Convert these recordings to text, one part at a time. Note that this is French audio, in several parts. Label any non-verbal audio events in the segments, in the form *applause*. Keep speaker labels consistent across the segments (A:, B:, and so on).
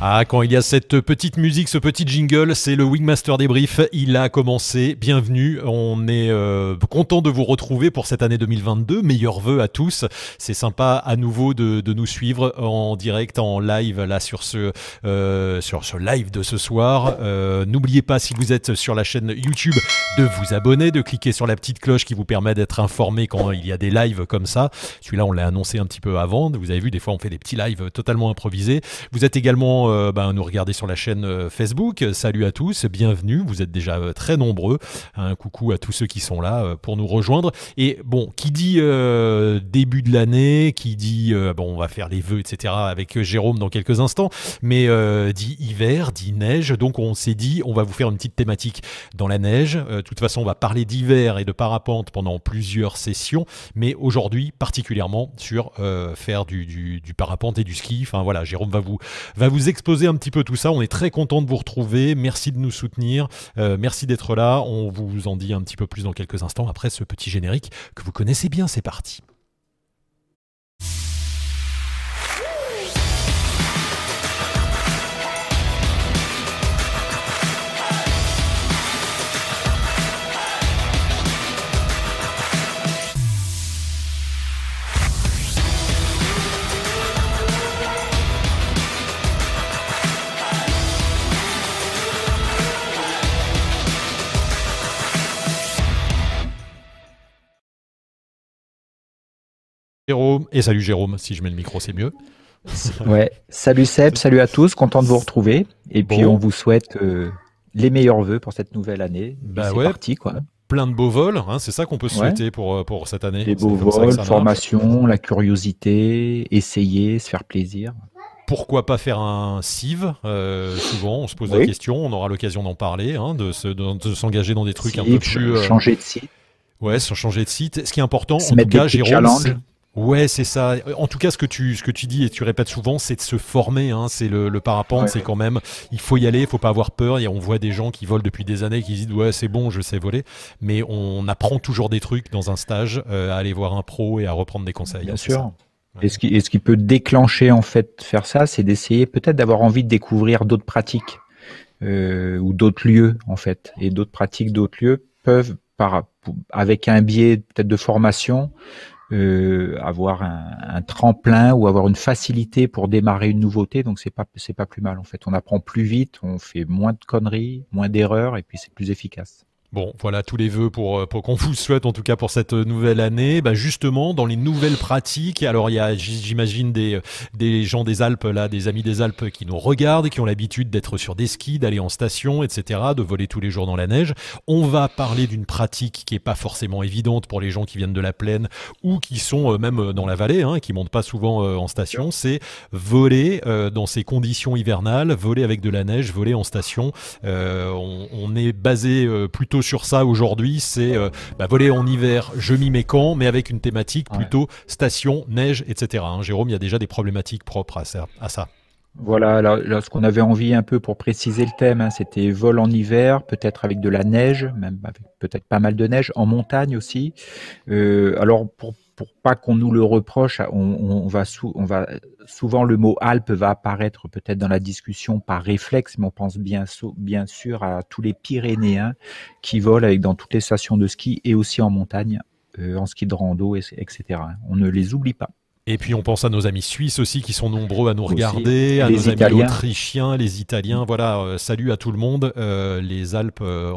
A: Ah, quand il y a cette petite musique, ce petit jingle, c'est le Wingmaster débrief. Il a commencé. Bienvenue. On est euh, content de vous retrouver pour cette année 2022. Meilleurs vœux à tous. C'est sympa à nouveau de, nous suivre en direct, en live là sur ce euh, sur ce live de ce soir. Euh, n'oubliez pas si vous êtes sur la chaîne YouTube de vous abonner, de cliquer sur la petite cloche qui vous permet d'être informé quand il y a des lives comme ça. Celui-là, on l'a annoncé un petit peu avant. Vous avez vu, des fois, on fait des petits lives totalement improvisés. Vous êtes également euh, ben, nous regarder sur la chaîne euh, Facebook. Salut à tous, bienvenue. Vous êtes déjà euh, très nombreux. Un coucou à tous ceux qui sont là pour nous rejoindre. Et bon, qui dit début de l'année, qui dit bon, on va faire les vœux, etc. avec Jérôme dans quelques instants, mais dit hiver, dit neige. Donc on s'est dit, on va vous faire une petite thématique dans la neige. de toute façon, on va parler d'hiver et de parapente pendant plusieurs sessions, mais aujourd'hui particulièrement sur faire du, du, parapente et du ski. Enfin voilà, Jérôme va vous va vous exposer un petit peu tout ça. On est très content de vous retrouver. Merci de nous soutenir. Euh, merci d'être là. On vous en dit un petit peu plus dans quelques instants après ce petit générique que vous connaissez bien. C'est parti. Jérôme, et salut Jérôme, si je mets le micro c'est mieux. *laughs*
B: Ouais, salut Seb, salut à tous, content de vous retrouver. Et puis on vous souhaite euh, les meilleurs voeux pour cette nouvelle année.
A: Bah c'est parti quoi. Plein de beaux vols, hein, c'est ça qu'on peut souhaiter pour, euh, pour cette année.
B: Les beaux vols, formation, la curiosité, essayer, se faire plaisir
A: pourquoi pas faire un CIV euh, Souvent, on se pose la question, on aura l'occasion d'en parler, hein, de, s'engager dans des trucs un peu plus.
B: Changer de site.
A: Ouais, changer de site. Ce qui est important, en tout cas, Jérôme, Ouais, c'est ça. En tout cas, ce que tu ce que tu dis et tu répètes souvent, c'est de se former. Hein. C'est le, parapente, c'est quand même. Il faut y aller, il faut pas avoir peur. Et on voit des gens qui volent depuis des années, qui disent ouais, c'est bon, je sais voler. Mais on apprend toujours des trucs dans un stage, euh, à aller voir un pro et à reprendre des conseils.
B: Bien sûr. Et ce, qui, ce qui peut déclencher en fait faire ça, c'est d'essayer peut-être d'avoir envie de découvrir d'autres pratiques euh, ou d'autres lieux en fait. Et d'autres pratiques, d'autres lieux peuvent par avec un biais peut-être de formation euh, avoir un, un, tremplin ou avoir une facilité pour démarrer une nouveauté. Donc c'est pas c'est pas plus mal en fait. On apprend plus vite, on fait moins de conneries, moins d'erreurs et puis c'est plus efficace.
A: Bon, voilà tous les vœux pour, euh, pour qu'on *laughs* vous souhaite en tout cas pour cette nouvelle année. Bah justement, dans les nouvelles pratiques, alors il y a, j'imagine des, des gens des Alpes là, des amis des Alpes qui nous regardent, qui ont l'habitude d'être sur des skis, d'aller en station, etc., de voler tous les jours dans la neige. On va parler d'une pratique qui est pas forcément évidente pour les gens qui viennent de la plaine ou qui sont euh, même dans la vallée, hein, qui montent pas souvent euh, en station. C'est voler dans ces conditions hivernales, voler avec de la neige, voler en station. on, on, est basé plutôt sur ça aujourd'hui, c'est euh, bah, voler en hiver, je m'y mets quand, mais avec une thématique plutôt station, neige, etc. Hein, Jérôme, il y a déjà des problématiques propres à ça.
B: Voilà, alors, ce qu'on avait envie un peu pour préciser le thème, hein, c'était vol en hiver, peut-être avec de la neige, même avec peut-être pas mal de neige, en montagne aussi. Euh, alors pour pour pas qu'on nous le reproche, on, va on va souvent le mot Alpes va apparaître peut-être dans la discussion par réflexe, mais on pense bien, sûr à tous les Pyrénéens qui volent avec dans toutes les stations de ski et aussi en montagne, euh, en ski de rando, etc. On ne les oublie pas.
A: Et puis on pense à nos amis suisses aussi qui sont nombreux à nous regarder, à nos amis autrichiens, les Italiens. Voilà, euh, salut à tout le monde. Euh, les Alpes, euh,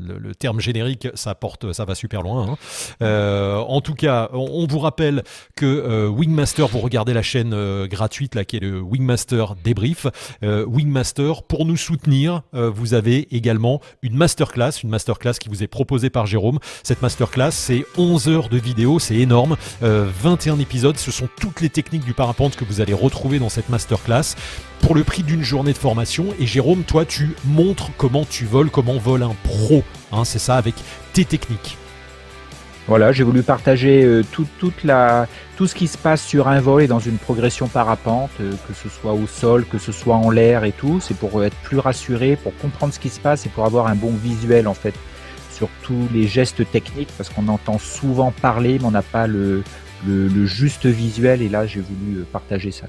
A: le, terme générique, ça porte, ça va super loin. Hein. en tout cas, on, vous rappelle que Wingmaster, vous regardez la chaîne gratuite là qui est le Wingmaster débrief. Wingmaster, pour nous soutenir, vous avez également une masterclass, une masterclass qui vous est proposée par Jérôme. Cette masterclass, c'est 11 heures de vidéo, c'est énorme. 21 épisodes, ce sont toutes les techniques du parapente que vous allez retrouver dans cette masterclass pour le prix d'une journée de formation. Et Jérôme, toi, tu montres comment tu voles, comment vole un pro. Hein, c'est ça, avec tes techniques.
B: Voilà, j'ai voulu partager euh, tout, toute la, tout ce qui se passe sur un vol et dans une progression parapente, euh, que ce soit au sol, que ce soit en l'air et tout. C'est pour être plus rassuré, pour comprendre ce qui se passe et pour avoir un bon visuel en fait sur tous les gestes techniques, parce qu'on entend souvent parler, mais on n'a pas le, le, juste visuel et là j'ai voulu euh, partager ça.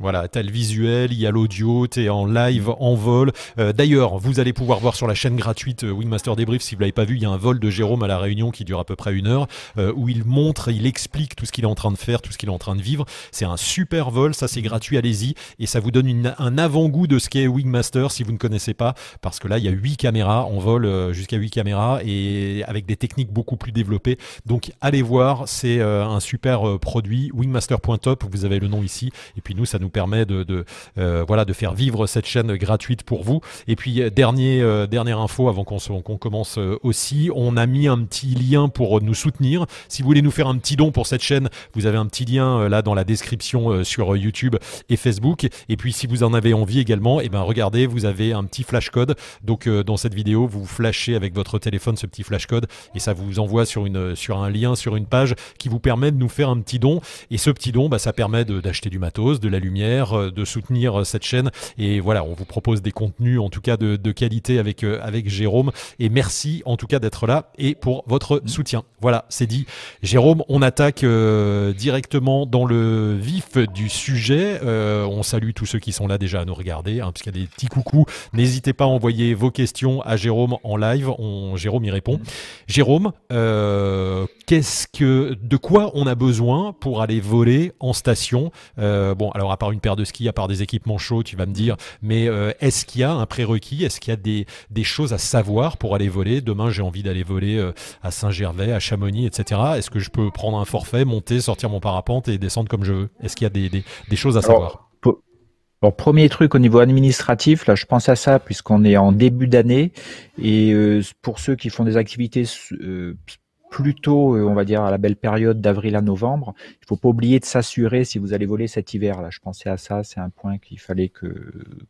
A: Voilà, t'as le visuel, il y a l'audio, t'es en live, en vol. Euh, d'ailleurs, vous allez pouvoir voir sur la chaîne gratuite euh, Wingmaster Débrief, si vous l'avez pas vu, il y a un vol de Jérôme à la Réunion qui dure à peu près une heure, euh, où il montre, il explique tout ce qu'il est en train de faire, tout ce qu'il est en train de vivre. C'est un super vol, ça c'est gratuit, allez-y, et ça vous donne un avant-goût de ce qu'est Wingmaster si vous ne connaissez pas, parce que là il y a 8 caméras, on vole jusqu'à 8 caméras et avec des techniques beaucoup plus développées. Donc allez voir, c'est un super produit, wingmaster.top, vous avez le nom ici, et puis nous ça nous permet de, euh, voilà, de faire vivre cette chaîne gratuite pour vous. Et puis, euh, dernier, euh, dernière info avant qu'on commence aussi, on a mis un petit lien pour nous soutenir. Si vous voulez nous faire un petit don pour cette chaîne, vous avez un petit lien là dans la description sur YouTube et Facebook. Et puis, si vous en avez envie également, et eh ben, regardez, vous avez un petit flash code. Donc, dans cette vidéo, vous flashez avec votre téléphone ce petit flash code et ça vous envoie sur, une, sur un lien, sur une page qui vous permet de nous faire un petit don. Et ce petit don, bah, ça permet d'acheter du matos, de la lumière euh, de soutenir euh, cette chaîne. Et voilà, on vous propose des contenus en tout cas de, qualité avec, euh, avec Jérôme. Et merci en tout cas d'être là et pour votre soutien. Voilà, c'est dit. Jérôme, on attaque directement dans le vif du sujet. on salue tous ceux qui sont là déjà à nous regarder, hein, puisqu'il y a des petits coucous. N'hésitez pas à envoyer vos questions à Jérôme en live. On, Jérôme y répond. Jérôme, qu'est-ce que, de quoi on a besoin pour aller voler en station Bon, alors à part une paire de skis, à part des équipements chauds, tu vas me dire, mais euh, est-ce qu'il y a un prérequis? Est-ce qu'il y a des, des, choses à savoir pour aller voler? Demain, j'ai envie d'aller voler euh, à Saint-Gervais, à Chamonix, etc. Est-ce que je peux prendre un forfait, monter, sortir mon parapente et descendre comme je veux? Est-ce qu'il y a des, des, des choses à savoir?
B: Bon, premier truc au niveau administratif, là je pense à ça puisqu'on est en début d'année et euh, pour ceux qui font des activités plutôt, euh, on va dire, à la belle période d'avril à novembre. Il faut pas oublier de s'assurer si vous allez voler cet hiver. Là, je pensais à ça. C'est un point qu'il fallait que,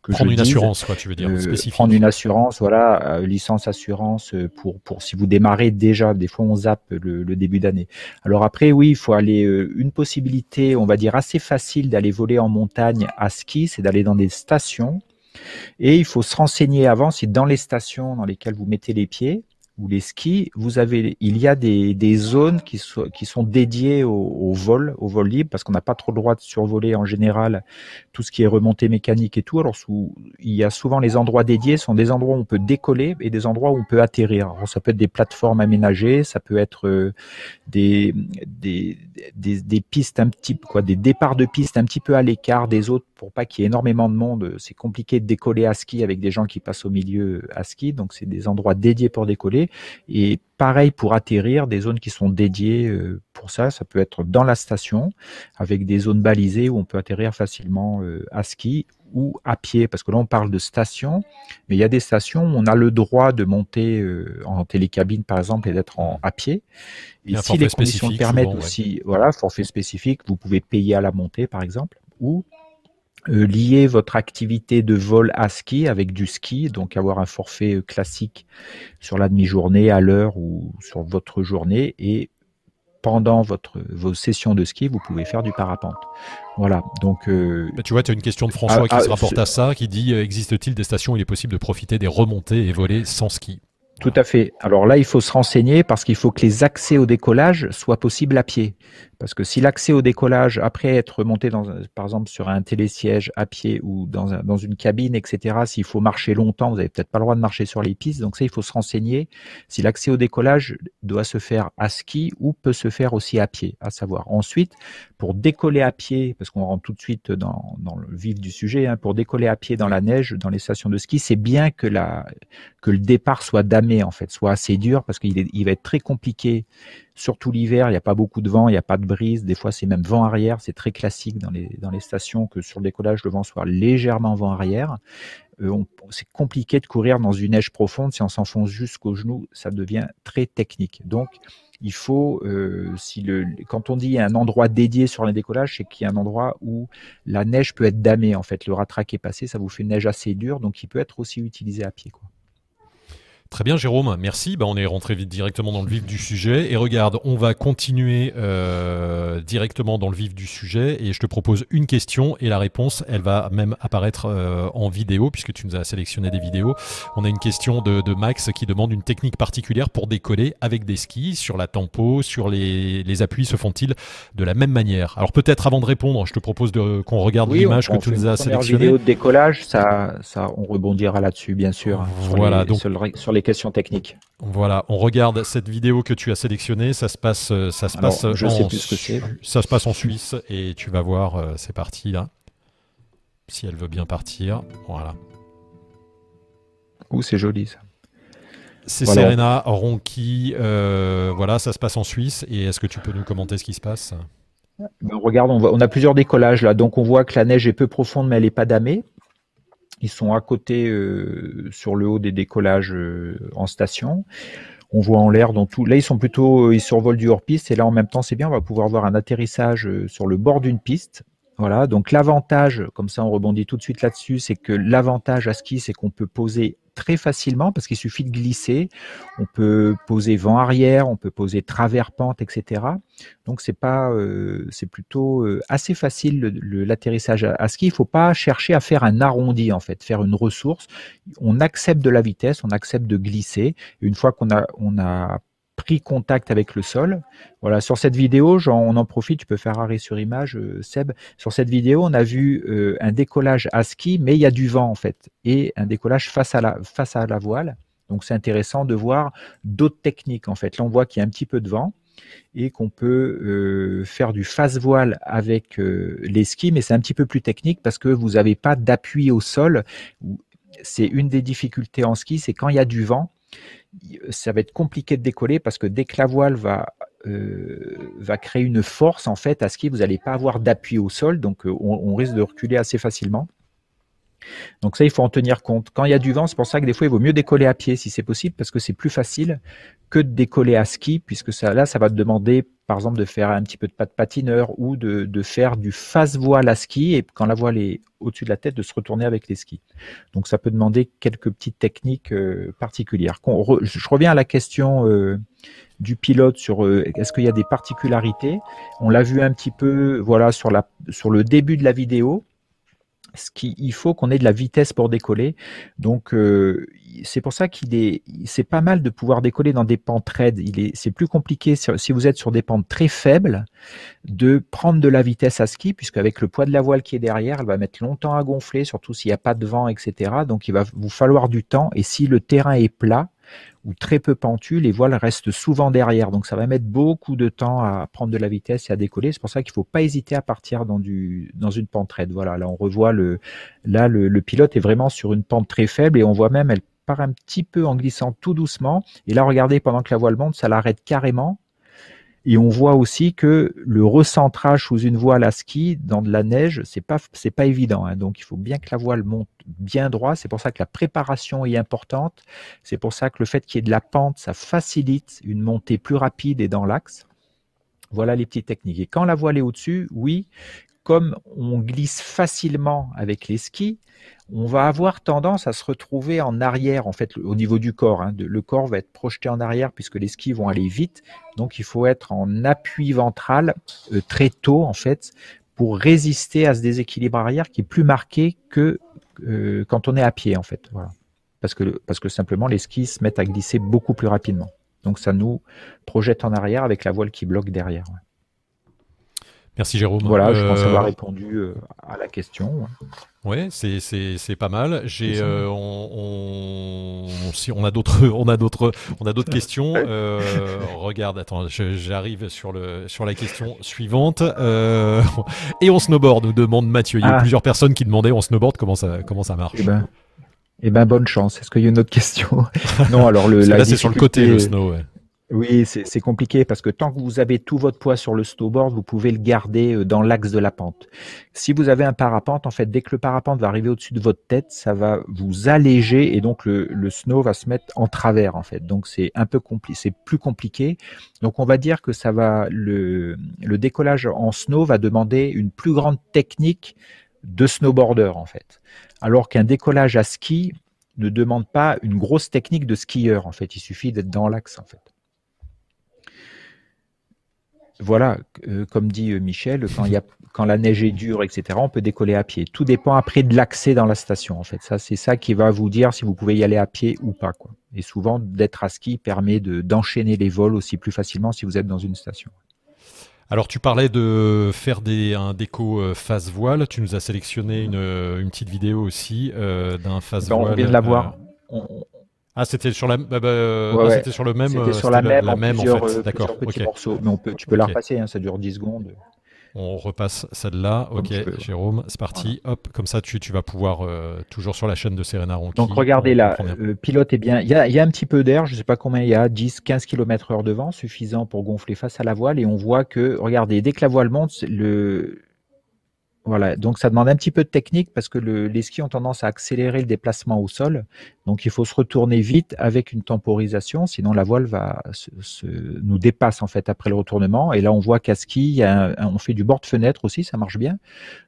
B: que
A: prendre une assurance, quoi, tu veux dire, euh.
B: Prendre une assurance, voilà, euh, licence assurance pour pour si vous démarrez déjà. Des fois, on zappe le, le début d'année. Alors après, oui, il faut aller une possibilité, on va dire assez facile d'aller voler en montagne à ski, c'est d'aller dans des stations. Et il faut se renseigner avant si dans les stations dans lesquelles vous mettez les pieds, ou les skis, vous avez, il y a des, des zones qui, sont qui sont dédiées au, vol, au vol libre, parce qu'on n'a pas trop le droit de survoler en général tout ce qui est remontée mécanique et tout. Alors, il y a souvent les endroits dédiés, sont des endroits où on peut décoller et des endroits où on peut atterrir. Alors, ça peut être des plateformes aménagées, ça peut être euh, des, des, des, des pistes un petit, quoi, des départs de pistes un petit peu à l'écart des autres pour pas qu'il y ait énormément de monde. C'est compliqué de décoller à ski avec des gens qui passent au milieu à ski, donc c'est des endroits dédiés pour décoller. Et pareil pour atterrir, des zones qui sont dédiées euh, pour ça. Ça peut être dans la station, avec des zones balisées où on peut atterrir facilement euh, à ski ou à pied, parce que là on parle de station, mais il y a des stations où on a le droit de monter euh, en télécabine par exemple et d'être en à pied. Et si les conditions le permettent aussi, voilà, forfait spécifique, vous pouvez payer à la montée par exemple, ou lier votre activité de vol à ski avec du ski, donc avoir un forfait euh, classique sur la demi-journée, à l'heure ou sur votre journée, et pendant votre, vos sessions de ski, vous pouvez faire du parapente. Voilà. Donc,
A: euh, bah, tu vois, tu as une question de François qui se rapporte à ça, qui dit existe-t-il des stations où il est possible de profiter des remontées et voler sans ski?
B: Tout à fait. Alors là, il faut se renseigner parce qu'il faut que les accès au décollage soient possibles à pied. Parce que si l'accès au décollage, après être monté par exemple sur un télésiège à pied ou dans, un, dans une cabine, etc., s'il faut marcher longtemps, vous n'avez peut-être pas le droit de marcher sur les pistes. Donc ça, il faut se renseigner si l'accès au décollage doit se faire à ski ou peut se faire aussi à pied, à savoir. Ensuite, pour décoller à pied, parce qu'on rentre tout de suite dans, dans le vif du sujet, hein, pour décoller à pied dans la neige, dans les stations de ski, c'est bien que, la, que le départ soit damé, en fait, soit assez dur, parce qu'il il va être très compliqué surtout l'hiver, il n'y a pas beaucoup de vent, il n'y a pas de brise. Des fois, c'est même vent arrière. C'est très classique dans les, dans les stations que sur le décollage, le vent soit légèrement vent arrière. Euh, c'est compliqué de courir dans une neige profonde. Si on s'enfonce jusqu'au genou, ça devient très technique. Donc, il faut, euh, si le, quand on dit un endroit dédié sur le décollage, c'est qu'il y a un endroit où la neige peut être damée. En fait, le ratraque est passé, ça vous fait une neige assez dure, donc il peut être aussi utilisé à pied. Quoi.
A: Très bien, Jérôme, merci. Bah, on est rentré vite directement dans le vif du sujet. Et regarde, on va continuer euh, directement dans le vif du sujet. Et je te propose une question et la réponse, elle va même apparaître euh, en vidéo puisque tu nous as sélectionné des vidéos. On a une question de, Max qui demande une technique particulière pour décoller avec des skis sur la tempo, sur les, appuis. Se font-ils de la même manière? Alors peut-être avant de répondre, je te propose qu'on regarde l'image que tu nous as sélectionnée.
B: vidéo de décollage, ça, ça, on rebondira là-dessus, bien sûr.
A: Voilà, donc
B: sur les questions techniques.
A: Voilà, on regarde cette vidéo que tu as sélectionnée. Ça se passe, euh, ça se passe
B: je en, sais plus ce que c'est.
A: Ça se passe en Suisse et tu vas voir, euh, c'est parti là. Si elle veut bien partir, voilà.
B: Ouh, c'est joli ça.
A: C'est Serena Ronki. Euh, voilà, ça se passe en Suisse. Et est-ce que tu peux nous commenter ce qui se passe?
B: Ben, Regarde, on, on, a plusieurs décollages là. Donc on voit que la neige est peu profonde, mais elle n'est pas damée. Ils sont à côté euh, sur le haut des décollages euh, en station. On voit en l'air dans tout. Là, ils sont plutôt, euh, ils survolent du hors-piste et là, en même temps, c'est bien. On va pouvoir voir un atterrissage sur le bord d'une piste. Voilà. Donc l'avantage, comme ça, on rebondit tout de suite là-dessus, c'est que l'avantage à ski, c'est qu'on peut poser très facilement parce qu'il suffit de glisser. On peut poser vent arrière, on peut poser travers pente, etc. Donc c'est pas, euh, c'est plutôt euh, assez facile l'atterrissage à, ski. Il faut pas chercher à faire un arrondi en fait, faire une ressource. On accepte de la vitesse, on accepte de glisser. une fois qu'on a, on a pris contact avec le sol. Voilà, sur cette vidéo, on en profite, tu peux faire arrêt sur image, euh, Seb. Sur cette vidéo, on a vu euh, un décollage à ski, mais il y a du vent en fait, et un décollage face à la, voile. Donc c'est intéressant de voir d'autres techniques en fait. Là, on voit qu'il y a un petit peu de vent et qu'on peut euh, faire du face voile avec les skis, mais c'est un petit peu plus technique parce que vous n'avez pas d'appui au sol. C'est une des difficultés en ski, c'est quand il y a du vent, ça va être compliqué de décoller parce que dès que la voile va, euh, va créer une force, en fait, à ski, vous n'allez pas avoir d'appui au sol, donc euh, on, risque de reculer assez facilement. Donc ça, il faut en tenir compte. Quand il y a du vent, c'est pour ça que des fois, il vaut mieux décoller à pied si c'est possible, parce que c'est plus facile que de décoller à ski, puisque ça, là, ça va te demander, par exemple, de faire un petit peu de de patineur ou de, faire du face voile à ski, et quand la voile est au-dessus de la tête, de se retourner avec les skis. Donc ça peut demander quelques petites techniques euh, particulières. je reviens à la question euh, du pilote sur euh, est-ce qu'il y a des particularités? On l'a vu un petit peu, voilà, sur le début de la vidéo il faut qu'on ait de la vitesse pour décoller. Donc euh, c'est pour ça qu'il est c'est pas mal de pouvoir décoller dans des pentes raides. C'est plus compliqué si vous êtes sur des pentes très faibles de prendre de la vitesse à ski puisque avec le poids de la voile qui est derrière, elle va mettre longtemps à gonfler, surtout s'il n'y a pas de vent, etc. Donc il va vous falloir du temps et si le terrain est plat, ou très peu pentu, les voiles restent souvent derrière. Donc ça va mettre beaucoup de temps à prendre de la vitesse et à décoller. C'est pour ça qu'il ne faut pas hésiter à partir dans, du, dans une pente raide. Voilà, là on revoit le, là le, le pilote est vraiment sur une pente très faible et on voit même elle part un petit peu en glissant tout doucement. Et là, regardez, pendant que la voile monte, ça l'arrête carrément. Et on voit aussi que le recentrage sous une voile à ski dans de la neige, c'est pas c'est pas évident. Hein. Donc il faut bien que la voile monte bien droit. C'est pour ça que la préparation est importante. C'est pour ça que le fait qu'il y ait de la pente, ça facilite une montée plus rapide et dans l'axe. Voilà les petites techniques. Et quand la voile est au-dessus, oui, comme on glisse facilement avec les skis, on va avoir tendance à se retrouver en arrière, en fait, au niveau du corps. Hein. Le corps va être projeté en arrière puisque les skis vont aller vite. Donc, il faut être en appui ventral euh, très tôt, en fait, pour résister à ce déséquilibre arrière qui est plus marqué que euh, quand on est à pied, en fait. Parce que simplement, les skis se mettent à glisser beaucoup plus rapidement. Donc, ça nous projette en arrière avec la voile qui bloque derrière.
A: Merci Jérôme.
B: Voilà, je pense avoir euh, répondu euh, à la question.
A: Oui, c'est pas mal. J'ai euh, on, on, si on a d'autres *laughs* on a d'autres on a d'autres questions. Euh, regarde, attends, j'arrive sur le sur la question suivante. Euh, *laughs* et on snowboard, nous demande Mathieu. Il y a ah. plusieurs personnes qui demandaient on snowboard comment ça comment ça marche?
B: Eh ben, eh ben bonne chance. Est-ce qu'il y a une autre question? *laughs*
A: Non, alors le là c'est sur le côté le snow. Ouais.
B: Oui, c'est compliqué parce que tant que vous avez tout votre poids sur le snowboard, vous pouvez le garder euh, dans l'axe de la pente. Si vous avez un parapente, en fait, dès que le parapente va arriver au-dessus de votre tête, ça va vous alléger et donc le, le snow va se mettre en travers, en fait. Donc c'est un peu compliqué, c'est plus compliqué. Donc on va dire que ça va le, le décollage en snow va demander une plus grande technique de snowboarder, en fait. Alors qu'un décollage à ski, ne demande pas une grosse technique de skieur. En fait, il suffit d'être dans l'axe. En fait. Voilà, euh, comme dit euh, Michel, quand, y a, *laughs* quand la neige est dure, etc., on peut décoller à pied. Tout dépend après de l'accès dans la station. En fait, ça, c'est ça qui va vous dire si vous pouvez y aller à pied ou pas. Quoi. Et souvent, d'être à ski permet de, d'enchaîner les vols aussi plus facilement si vous êtes dans une station.
A: Alors tu parlais de faire des, un déco euh, face voile, tu nous as sélectionné une, une petite vidéo aussi d'un face voile.
B: Ben, on vient de la voir.
A: Ah, c'était sur la, bah, bah, ah, c'était sur le même.
B: C'était sur la, même, la, même en fait. D'accord. Petits morceaux, mais on peut, tu peux la repasser. Hein, ça dure 10 secondes.
A: On repasse celle-là. Ok, Jérôme, c'est parti. Hop, comme ça, tu, tu vas pouvoir euh, toujours sur la chaîne de Serena Ronchi.
B: Donc regardez là, le pilote est bien. Il y a, y a, un petit peu d'air, je ne sais pas combien il y a, 10, 15 km heure de vent, suffisant pour gonfler face à la voile. Et on voit que, regardez, dès que la voile monte, le, voilà, donc ça demande un petit peu de technique parce que les skis ont tendance à accélérer le déplacement au sol. Donc il faut se retourner vite avec une temporisation, sinon la voile va se, nous dépasse en fait après le retournement. Et là on voit qu'à ski, on fait du bord de fenêtre aussi, ça marche bien.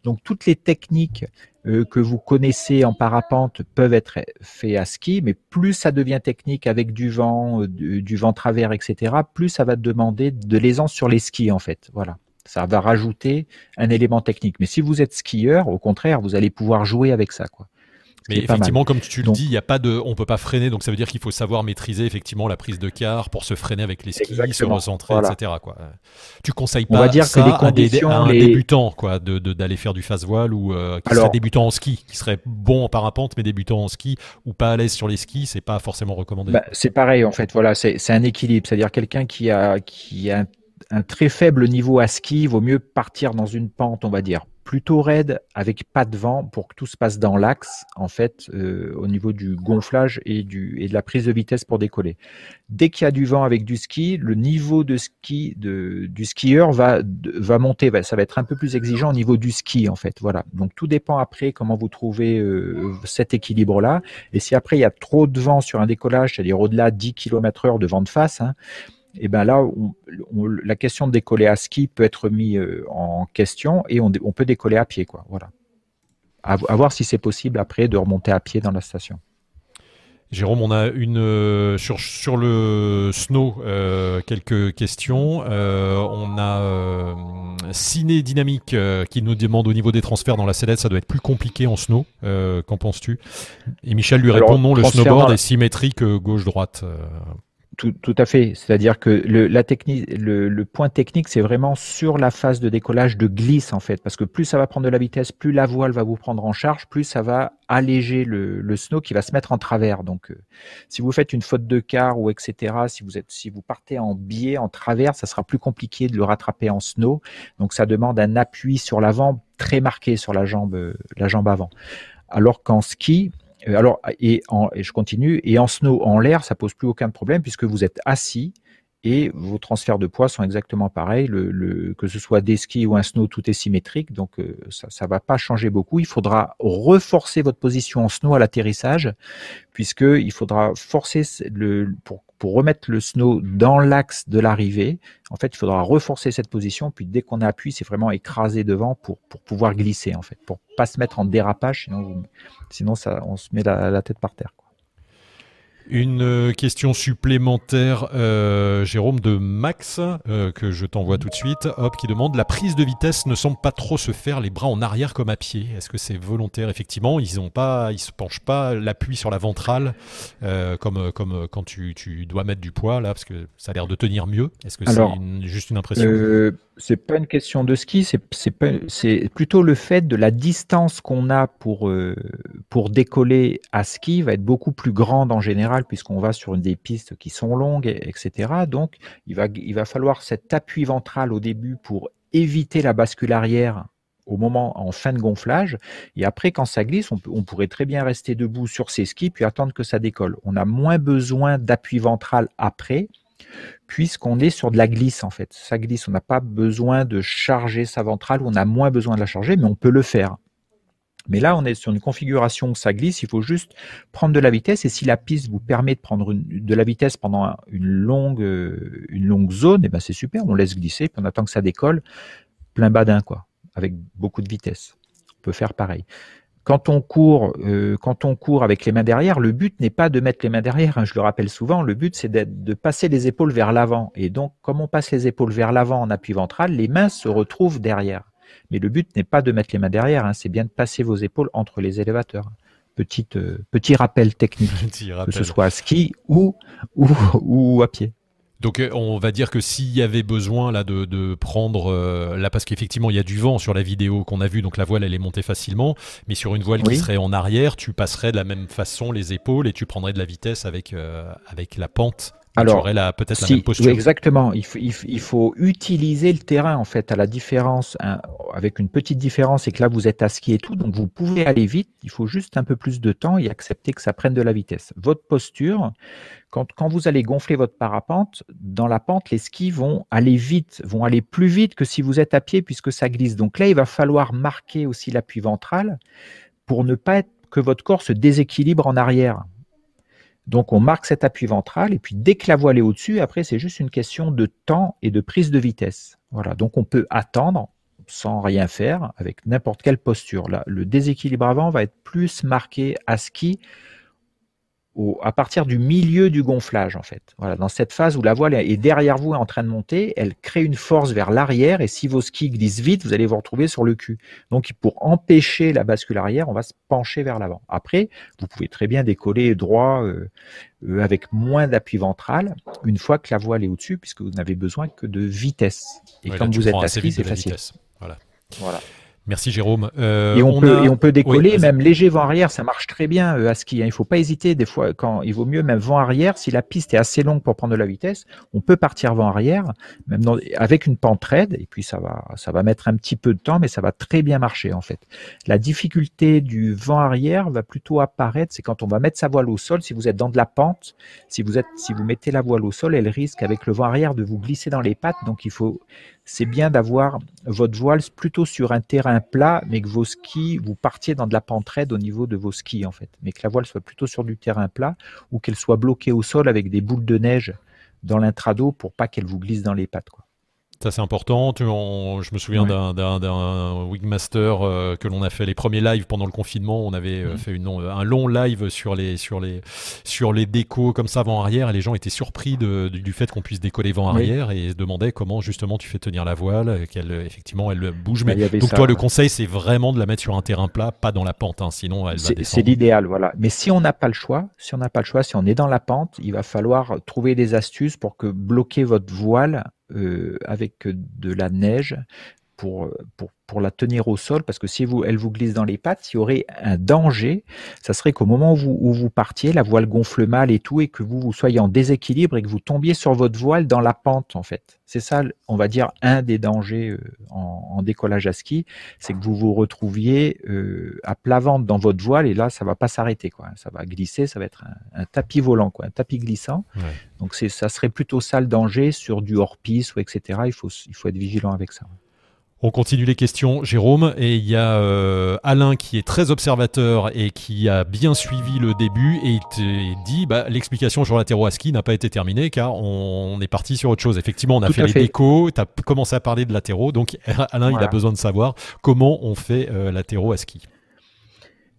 B: Donc toutes les techniques euh, que vous connaissez en parapente peuvent être faites à ski, mais plus ça devient technique avec du vent, euh, du, du vent travers, etc., plus ça va demander de l'aisance sur les skis en fait. Voilà. Ça va rajouter un élément technique. Mais si vous êtes skieur, au contraire, vous allez pouvoir jouer avec ça. Quoi.
A: Mais effectivement, comme tu le dis, il y a pas de, on peut pas freiner, donc ça veut dire qu'il faut savoir maîtriser effectivement la prise de quart pour se freiner avec les skis, se recentrer, etc. Quoi. Tu conseilles pas
B: dire
A: ça
B: que les
A: à, un débutant, quoi, de d'aller faire du face voile ou euh, qui serait débutant en ski, qui serait bon en parapente mais débutant en ski ou pas à l'aise sur les skis, c'est pas forcément recommandé.
B: Bah, c'est pareil en fait, voilà, c'est un équilibre, c'est-à-dire quelqu'un qui a qui a un très faible niveau à ski, il vaut mieux partir dans une pente, on va dire, plutôt raide, avec pas de vent, pour que tout se passe dans l'axe, en fait, euh, au niveau du gonflage et, de la prise de vitesse pour décoller. Dès qu'il y a du vent avec du ski, le niveau de ski de, du skieur va, va monter, ça va être un peu plus exigeant au niveau du ski, en fait. Voilà. Donc tout dépend après comment vous trouvez euh, cet équilibre-là. Et si après il y a trop de vent sur un décollage, c'est-à-dire au-delà 10 km heure de vent de face, hein, et ben là, la question de décoller à ski peut être mise euh, en question et on, peut décoller à pied, quoi. Voilà. À, voir si c'est possible après de remonter à pied dans la station.
A: Jérôme, on a une euh, sur, sur le snow euh, quelques questions. on a Ciné Dynamique qui nous demande au niveau des transferts dans la sellette, ça doit être plus compliqué en snow. Qu'en penses-tu? Et Michel lui répond non, le snowboard est symétrique gauche-droite.
B: Tout, à fait. C'est-à-dire que le, la technique, le, point technique, c'est vraiment sur la phase de décollage de glisse en fait, parce que plus ça va prendre de la vitesse, plus la voile va vous prendre en charge, plus ça va alléger le, snow qui va se mettre en travers. Donc, euh, si vous faites une faute de quart ou etc., si vous êtes, si vous partez en biais, en travers, ça sera plus compliqué de le rattraper en snow. Donc, ça demande un appui sur l'avant très marqué sur la jambe, la jambe avant. Alors qu'en ski, euh, alors, et, en, et je continue, et en snow, en l'air, ça pose plus aucun problème puisque vous êtes assis et vos transferts de poids sont exactement pareils. Le, que ce soit des skis ou un snow, tout est symétrique, donc euh, ça ne va pas changer beaucoup. Il faudra renforcer votre position en snow à l'atterrissage, puisqu'il faudra forcer le, pour, pour remettre le snow dans l'axe de l'arrivée. En fait, il faudra renforcer cette position, puis dès qu'on appuie, c'est vraiment écraser devant pour, pour pouvoir glisser, en fait, pour pas se mettre en dérapage, sinon, sinon ça, on se met la, la tête par terre.
A: Une euh, question supplémentaire, euh, Jérôme, de Max, euh, que je t'envoie tout de suite, hop, qui demande La prise de vitesse ne semble pas trop se faire les bras en arrière comme à pied. Est-ce que c'est volontaire? Effectivement, ils ont pas, ils se penchent pas l'appui sur la ventrale comme, comme quand tu, tu, dois mettre du poids, là, parce que ça a l'air de tenir mieux. Est-ce que c'est juste une impression?
B: C'est pas une question de ski, c'est plutôt le fait de la distance qu'on a pour, euh, pour décoller à ski va être beaucoup plus grande en général puisqu'on va sur des pistes qui sont longues, etc. Donc il va, il va falloir cet appui ventral au début pour éviter la bascule arrière au moment en fin de gonflage. Et après, quand ça glisse, on, on pourrait très bien rester debout sur ses skis puis attendre que ça décolle. On a moins besoin d'appui ventral après puisqu'on est sur de la glisse en fait. Ça glisse, on n'a pas besoin de charger sa ventrale, on a moins besoin de la charger, mais on peut le faire. Mais là, on est sur une configuration où ça glisse, il faut juste prendre de la vitesse. Et si la piste vous permet de prendre de la vitesse pendant une longue, une longue zone, et eh ben c'est super, on laisse glisser, puis on attend que ça décolle, plein badin, quoi, avec beaucoup de vitesse. On peut faire pareil quand on court, euh, quand on court avec les mains derrière, le but n'est pas de mettre les mains derrière. Hein, je le rappelle souvent. Le but, c'est de passer les épaules vers l'avant. Et donc, comme on passe les épaules vers l'avant en appui ventral, les mains se retrouvent derrière. Mais le but n'est pas de mettre les mains derrière. Hein, c'est bien de passer vos épaules entre les élévateurs. Petite, euh, petit rappel technique, *laughs* que ce soit à ski ou, ou, ou à pied.
A: Donc euh, on va dire que s'il y avait besoin là de, prendre euh, là parce qu'effectivement il y a du vent sur la vidéo qu'on a vue donc la voile elle est montée facilement. Mais sur une voile qui serait en arrière tu passerais de la même façon les épaules et tu prendrais de la vitesse avec euh, avec la pente
B: alors, peut-être la même posture. exactement. Il faut, il, faut, utiliser le terrain en fait à la différence, hein, avec une petite différence, c'est que là vous êtes à ski et tout, donc vous pouvez aller vite. Il faut juste un peu plus de temps et accepter que ça prenne de la vitesse. Votre posture, quand, quand vous allez gonfler votre parapente, dans la pente, les skis vont aller vite, vont aller plus vite que si vous êtes à pied puisque ça glisse. Donc là, il va falloir marquer aussi l'appui ventral pour ne pas être que votre corps se déséquilibre en arrière. Donc on marque cet appui ventral et puis dès que la voile est au-dessus, après c'est juste une question de temps et de prise de vitesse. Voilà, donc on peut attendre sans rien faire avec n'importe quelle posture. Là, le déséquilibre avant va être plus marqué à ski à partir du milieu du gonflage, en fait. Voilà, dans cette phase où la voile est derrière vous en train de monter, elle crée une force vers l'arrière et si vos skis glissent vite, vous allez vous retrouver sur le cul. Donc, pour empêcher la bascule arrière, on va se pencher vers l'avant. Après, vous pouvez très bien décoller droit euh, euh, avec moins d'appui ventral une fois que la voile est au-dessus, puisque vous n'avez besoin que de vitesse. Et quand vous êtes à ski, c'est facile.
A: Voilà. Voilà. Merci Jérôme.
B: Euh, et, on, peut, et on peut décoller, même léger vent arrière, ça marche très bien euh, à ski. Hein. Il ne faut pas hésiter des fois, quand il vaut mieux même vent arrière, si la piste est assez longue pour prendre de la vitesse, on peut partir vent arrière, même avec une pente raide, et puis ça va, ça va mettre un petit peu de temps, mais ça va très bien marcher en fait. La difficulté du vent arrière va plutôt apparaître, c'est quand on va mettre sa voile au sol, si vous êtes dans de la pente, si vous êtes, si vous mettez la voile au sol, elle risque avec le vent arrière de vous glisser dans les pattes, donc il faut c'est bien d'avoir votre voile plutôt sur un terrain plat, mais que vos skis, vous partiez dans de la pente raide au niveau de vos skis, en fait. Mais que la voile soit plutôt sur du terrain plat ou qu'elle soit bloquée au sol avec des boules de neige dans l'intrado pour pas qu'elle vous glisse dans les pattes, quoi.
A: C'est important. je me souviens d'un Wigmaster euh, que l'on a fait les premiers lives pendant le confinement. On avait euh, fait une, un long live sur les sur les sur les décos comme ça avant arrière et les gens étaient surpris de, du, fait qu'on puisse décoller vent arrière et se demandaient comment justement tu fais tenir la voile, qu'elle effectivement elle bouge. Bah, mais donc toi le conseil c'est vraiment de la mettre sur un terrain plat, pas dans la pente, hein, sinon elle va.
B: C'est l'idéal, voilà. Mais si on n'a pas le choix, si on n'a pas le choix, si on est dans la pente, il va falloir trouver des astuces pour que bloquer votre voile euh, avec de la neige pour, pour, pour, la tenir au sol, parce que si vous, elle vous glisse dans les pattes, il y aurait un danger. Ça serait qu'au moment où vous, où vous, partiez, la voile gonfle mal et tout, et que vous, vous soyez en déséquilibre et que vous tombiez sur votre voile dans la pente, en fait. C'est ça, on va dire, un des dangers euh, en, en, décollage à ski, c'est que vous vous retrouviez euh, à plat ventre dans votre voile, et là, ça va pas s'arrêter, quoi. Ça va glisser, ça va être un, tapis volant, quoi, un tapis glissant. Donc, ça serait plutôt ça le danger sur du hors-piste ou etc. Il faut, il faut être vigilant avec ça.
A: On continue les questions, Jérôme, et il y a euh, Alain qui est très observateur et qui a bien suivi le début et il te dit bah, l'explication sur ski n'a pas été terminée car on, est parti sur autre chose. Effectivement, on a fait les décos, tu as commencé à parler de latéraux, donc *laughs* Alain il a besoin de savoir comment on fait euh, à ski.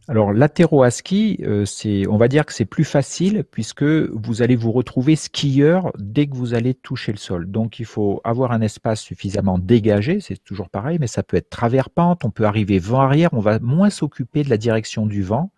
B: Alors latéraux à ski, euh, on va dire que c'est plus facile puisque vous allez vous retrouver skieur dès que vous allez toucher le sol. Donc il faut avoir un espace suffisamment dégagé, c'est toujours pareil, mais ça peut être travers pente, on peut arriver vent arrière, on va moins s'occuper de la direction du vent.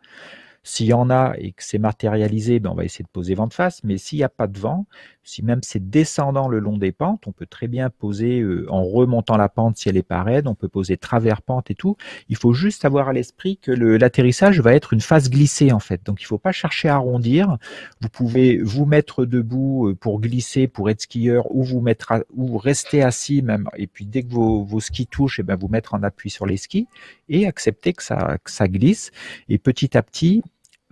B: S'il y en a et que c'est matérialisé, ben on va essayer de poser vent de face. Mais s'il n'y a pas de vent, si même c'est descendant le long des pentes, on peut très bien poser euh, en remontant la pente si elle est pas raide, on peut poser travers pente et tout. Il faut juste avoir à l'esprit que l'atterrissage va être une phase glissée en fait. Donc il ne faut pas chercher à arrondir. Vous pouvez vous mettre debout euh, pour glisser, pour être skieur, ou vous mettre ou rester assis même. Et puis dès que vos, vos skis touchent, et eh ben vous mettre en appui sur les skis et accepter que ça, que ça glisse. Et petit à petit,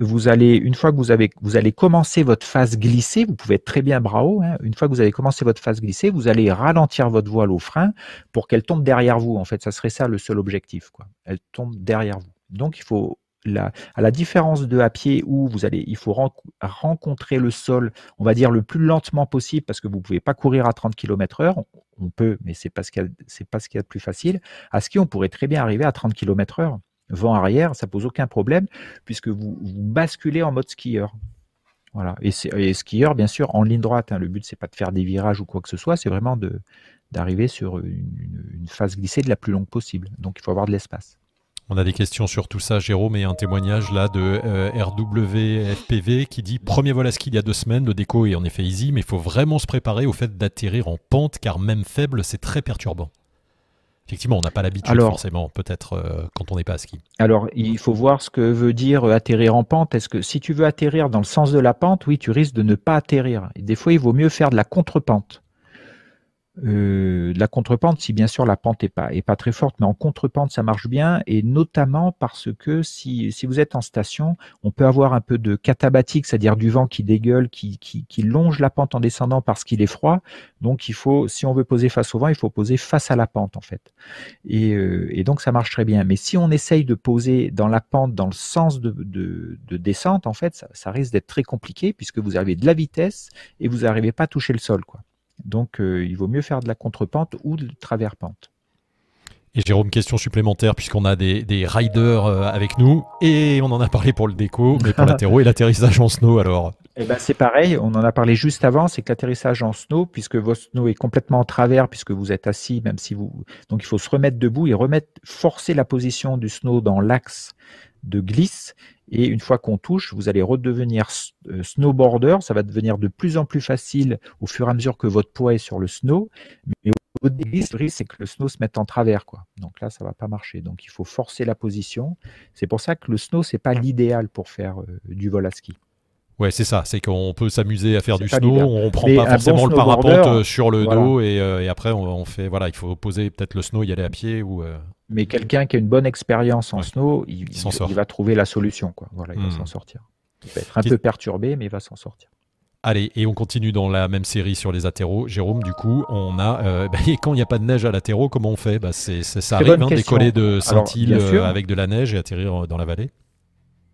B: vous allez, une fois que vous avez, vous allez commencer votre phase glissée, vous pouvez être très bien bravo, hein, une fois que vous avez commencé votre phase glissée, vous allez ralentir votre voile au frein pour qu'elle tombe derrière vous. En fait, ça serait ça le seul objectif. Elle tombe derrière vous. Donc, il faut, la, à la différence de à pied où vous allez, il faut rencontrer le sol, on va dire le plus lentement possible parce que vous pouvez pas courir à 30 km heure. On peut, mais c'est pas ce qu'il y a de plus facile. À ski, on pourrait très bien arriver à 30 km heure vent arrière, ça pose aucun problème puisque vous, basculez en mode skieur. Voilà. Et, skieur, bien sûr, en ligne droite. Hein. Le but, c'est pas de faire des virages ou quoi que ce soit, c'est vraiment d'arriver sur une, phase glissée de la plus longue possible. Donc, il faut avoir de l'espace.
A: On a des questions sur tout ça, Jérôme, et un témoignage là de euh, RWFPV qui dit Premier vol à ski il y a deux semaines, le déco est en effet easy, mais il faut vraiment se préparer au fait d'atterrir en pente, car même faible, c'est très perturbant. Effectivement, on n'a pas l'habitude forcément, peut-être euh, quand on n'est pas à ski.
B: Alors, il faut voir ce que veut dire euh, atterrir en pente. Est-ce que si tu veux atterrir dans le sens de la pente, oui, tu risques de ne pas atterrir. Et des fois, il vaut mieux faire de la contre-pente. Euh, la contrepente, si bien sûr la pente est pas, est pas très forte, mais en contrepente ça marche bien, et notamment parce que si, si vous êtes en station, on peut avoir un peu de catabatique, c'est-à-dire du vent qui dégueule, qui, qui, longe la pente en descendant parce qu'il est froid. Donc il faut, si on veut poser face au vent, il faut poser face à la pente en fait. Et, euh, et donc ça marche très bien. Mais si on essaye de poser dans la pente dans le sens de, de, de descente, en fait, ça, ça risque d'être très compliqué puisque vous avez de la vitesse et vous n'arrivez pas à toucher le sol, quoi. Donc euh, il vaut mieux faire de la contre-pente ou de travers-pente.
A: Et Jérôme, question supplémentaire, puisqu'on a des, riders euh, avec nous, et on en a parlé pour le déco, mais pour *laughs* l'atterro et l'atterrissage en snow alors.
B: Eh ben c'est pareil, on en a parlé juste avant, c'est que l'atterrissage en snow, puisque votre snow est complètement en travers, puisque vous êtes assis, même si vous... Donc il faut se remettre debout et remettre, forcer la position du snow dans l'axe de glisse. Et une fois qu'on touche, vous allez redevenir euh, snowboarder. Ça va devenir de plus en plus facile au fur et à mesure que votre poids est sur le snow. Mais au début, le risque, c'est que le snow se mette en travers. Quoi. Donc là, ça va pas marcher. Donc il faut forcer la position. C'est pour ça que le snow, c'est pas l'idéal pour faire euh, du vol à ski.
A: Ouais, c'est ça. C'est qu'on peut s'amuser à faire du snow. On prend pas forcément le parapente euh, sur le dos et, après on, fait. Voilà, il faut poser peut-être le snow, y aller à pied ou.
B: Mais quelqu'un qui a une bonne expérience en snow, il, va trouver la solution. Quoi. Voilà, il va hmm. s'en sortir. Il va être un peu perturbé, mais il va s'en sortir.
A: Allez, et on continue dans la même série sur les atterros. Jérôme, du coup, on a. Euh, *laughs* bah, quand il n'y a pas de neige à l'atterro, comment on fait? Bah, c'est, Ça arrive, hein, décoller de Saint-Île euh, avec de la neige et atterrir dans la vallée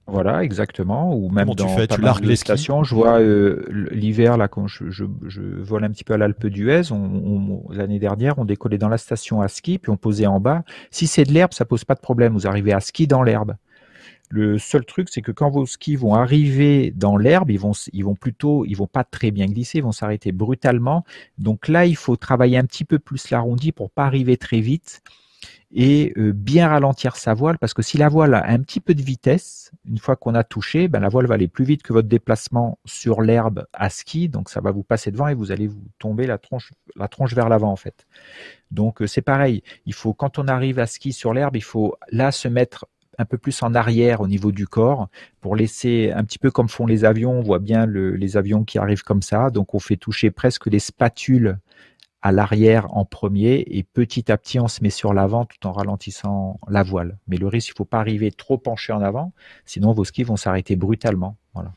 B: voilà, exactement. Ou même dans tu fais? Tu largues les stations. Je vois euh, l'hiver là quand je, je, je, vole un petit peu à l'Alpe d'Huez. On, L'année dernière, on décollait dans la station à ski, puis on posait en bas. Si c'est de l'herbe, ça pose pas de problème. Vous arrivez à ski dans l'herbe. Le seul truc, c'est que quand vos skis vont arriver dans l'herbe, ils vont, ils vont plutôt, ils vont pas très bien glisser, ils vont s'arrêter brutalement. Donc là, il faut travailler un petit peu plus l'arrondi pour pas arriver très vite et euh, bien ralentir sa voile parce que si la voile a un petit peu de vitesse, une fois qu'on a touché, ben la voile va aller plus vite que votre déplacement sur l'herbe à ski, donc ça va vous passer devant et vous allez vous tomber la tronche, la tronche vers l'avant en fait. Donc euh, c'est pareil, il faut quand on arrive à ski sur l'herbe, il faut là se mettre un peu plus en arrière au niveau du corps pour laisser un petit peu comme font les avions. On voit bien les avions qui arrivent comme ça. Donc on fait toucher presque les spatules à l'arrière en premier et petit à petit on se met sur l'avant tout en ralentissant la voile. Mais le risque, il faut pas arriver trop penché en avant, sinon vos skis vont s'arrêter brutalement. Voilà.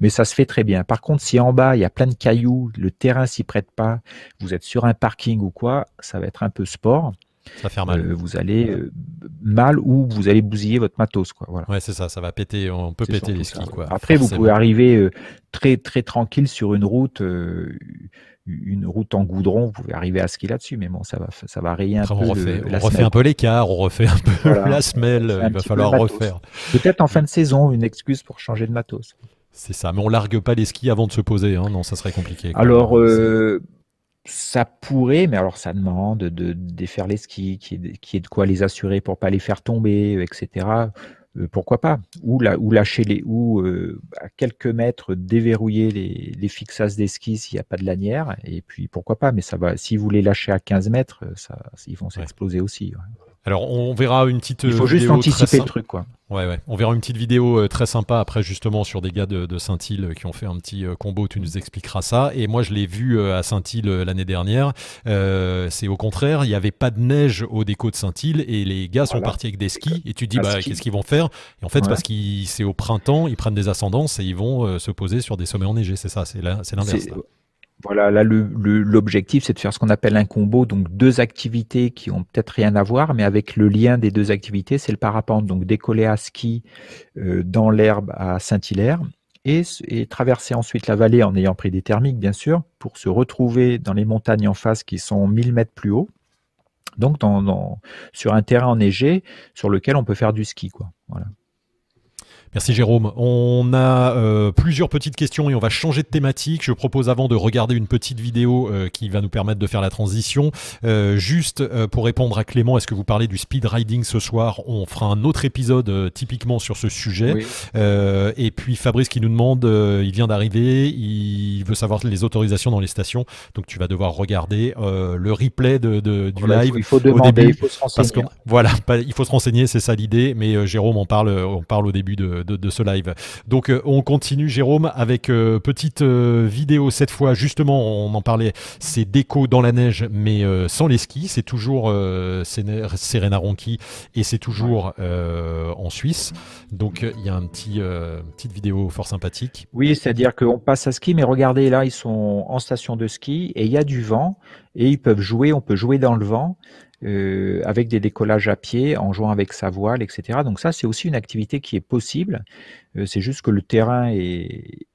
B: Mais ça se fait très bien. Par contre, si en bas il y a plein de cailloux, le terrain s'y prête pas, vous êtes sur un parking ou quoi, ça va être un peu sport.
A: Ça va faire mal.
B: Euh, vous allez euh, mal ou vous allez bousiller votre matos. Quoi. Voilà.
A: Ouais, c'est ça, ça va péter. On peut péter les skis. Quoi,
B: Après, vous pouvez arriver euh, très très tranquille sur une route une route en goudron, vous pouvez arriver à skier là-dessus, mais bon, ça va, ça va rayer un peu.
A: On refait, on refait un peu l'écart, on refait un peu *laughs* la semelle, il va falloir refaire.
B: Peut-être en fin de saison, une excuse pour changer de matos.
A: C'est ça, mais on largue pas les skis avant de se poser, hein. non, ça serait compliqué.
B: Alors, euh, ça pourrait, mais alors ça demande de défaire les skis, qui est, de quoi les assurer pour pas les faire tomber, etc. Euh, pourquoi pas? Ou, ou lâcher les ou euh, à quelques mètres déverrouiller les, les fixages des skis s'il n'y a pas de lanière et puis pourquoi pas mais ça va si vous les lâchez à 15 mètres ça ils vont s'exploser aussi
A: alors on verra une petite.
B: Il faut juste anticiper le truc, quoi.
A: Ouais, ouais. On verra une petite vidéo euh, très sympa après justement sur des gars de, Saint-Île euh, qui ont fait un petit euh, combo. Tu nous expliqueras ça. Et moi, je l'ai vu à Saint-Île l'année dernière. c'est au contraire, il n'y avait pas de neige au déco de Saint-Île et les gars sont partis avec des skis. Et tu te dis, bah, qu'est-ce qu'ils vont faire? Et en fait, parce que c'est au printemps, ils prennent des ascendances et ils vont se poser sur des sommets enneigés. C'est ça, c'est l'inverse.
B: Voilà, là, l'objectif, c'est de faire ce qu'on appelle un combo, donc deux activités qui ont peut-être rien à voir, mais avec le lien des deux activités, c'est le parapente, donc décoller à ski euh, dans l'herbe à Saint-Hilaire et, traverser ensuite la vallée en ayant pris des thermiques, bien sûr, pour se retrouver dans les montagnes en face qui sont 1000 mètres plus haut. Donc sur un terrain enneigé sur lequel on peut faire du ski. Quoi. Voilà.
A: Merci Jérôme. On a euh, plusieurs petites questions et on va changer de thématique. Je propose avant de regarder une petite vidéo euh, qui va nous permettre de faire la transition. Euh, juste pour répondre à Clément, est-ce que vous parlez du speed riding ce soir? On fera un autre épisode typiquement sur ce sujet. et puis Fabrice qui nous demande, il vient d'arriver, il veut savoir les autorisations dans les stations. Donc tu vas devoir regarder le replay de, du live.
B: Il faut demander, il faut se renseigner.
A: voilà, il faut se renseigner, c'est ça l'idée. Mais Jérôme en parle, on parle au début de de, ce live. Donc euh, on continue Jérôme avec euh, petite euh, vidéo cette fois. Justement on en parlait c'est déco dans la neige mais sans les skis. C'est toujours Serena Ronchi et c'est toujours en Suisse. Donc il y a un petit petite vidéo fort sympathique.
B: Oui c'est-à-dire qu'on passe à ski mais regardez là ils sont en station de ski et il y a du vent et ils peuvent jouer on peut jouer dans le vent euh, avec des décollages à pied, en jouant avec sa voile, etc. Donc ça, c'est aussi une activité qui est possible. Euh, c'est juste que le terrain est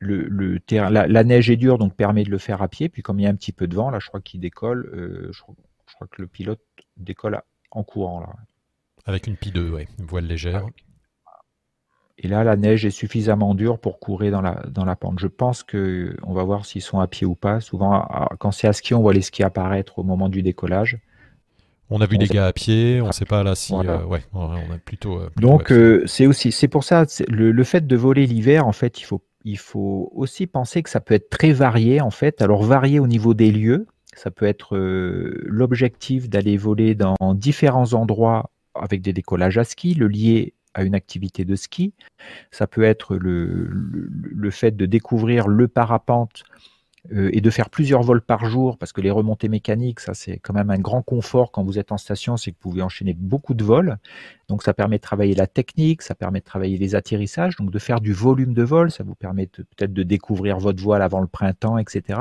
B: le, terrain, la, neige est dure, donc permet de le faire à pied. Puis comme il y a un petit peu de vent, là, je crois qu'il décolle. Euh, je, crois, que le pilote décolle en courant là.
A: Avec une Pi 2, ouais, une voile légère.
B: Et là, la neige est suffisamment dure pour courir dans la, dans la pente. Je pense que on va voir s'ils sont à pied ou pas. Souvent, quand c'est à ski, on voit les skis apparaître au moment du décollage.
A: On a vu des gars à pied, on ne sait pas là si. Euh, ouais, on a plutôt. Euh,
B: Donc euh, c'est aussi, c'est pour ça, le, le, fait de voler l'hiver, en fait, il faut, il faut aussi penser que ça peut être très varié, en fait. Alors varié au niveau des lieux, ça peut être l'objectif d'aller voler dans différents endroits avec des décollages à ski, le lier à une activité de ski. Ça peut être le, le, le fait de découvrir le parapente euh, et de faire plusieurs vols par jour, parce que les remontées mécaniques, ça c'est quand même un grand confort quand vous êtes en station, c'est que vous pouvez enchaîner beaucoup de vols. Donc ça permet de travailler la technique, ça permet de travailler les atterrissages, donc de faire du volume de vol, ça vous permet peut-être de découvrir votre voile avant le printemps, etc.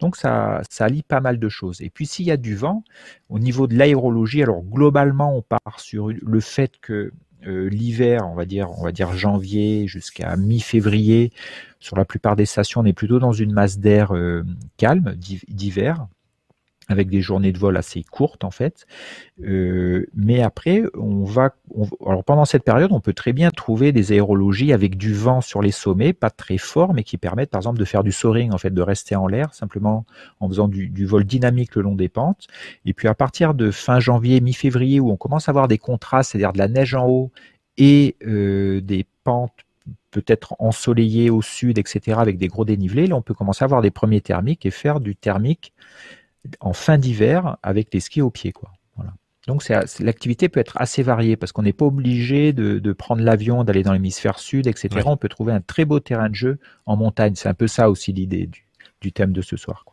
B: Donc ça, ça allie pas mal de choses. Et puis s'il y a du vent, au niveau de l'aérologie, alors globalement on part sur le fait que l'hiver, on va dire, on va dire janvier jusqu'à mi-février, sur la plupart des stations, on est plutôt dans une masse d'air euh, calme d'hiver avec des journées de vol assez courtes en fait. Euh, mais après, on va, alors pendant cette période, on peut très bien trouver des aérologies avec du vent sur les sommets, pas très fort, mais qui permettent par exemple de faire du soaring en fait, de rester en l'air simplement en faisant du, du, vol dynamique le long des pentes. Et puis à partir de fin janvier, mi-février, où on commence à avoir des contrastes, c'est-à-dire de la neige en haut et euh, des pentes peut-être ensoleillées au sud, etc., avec des gros dénivelés, là on peut commencer à avoir des premiers thermiques et faire du thermique en fin d'hiver avec les skis au pied. Quoi. Voilà. Donc l'activité peut être assez variée parce qu'on n'est pas obligé de, prendre l'avion, d'aller dans l'hémisphère sud, etc. On peut trouver un très beau terrain de jeu en montagne. C'est un peu ça aussi l'idée du, du, thème de ce soir.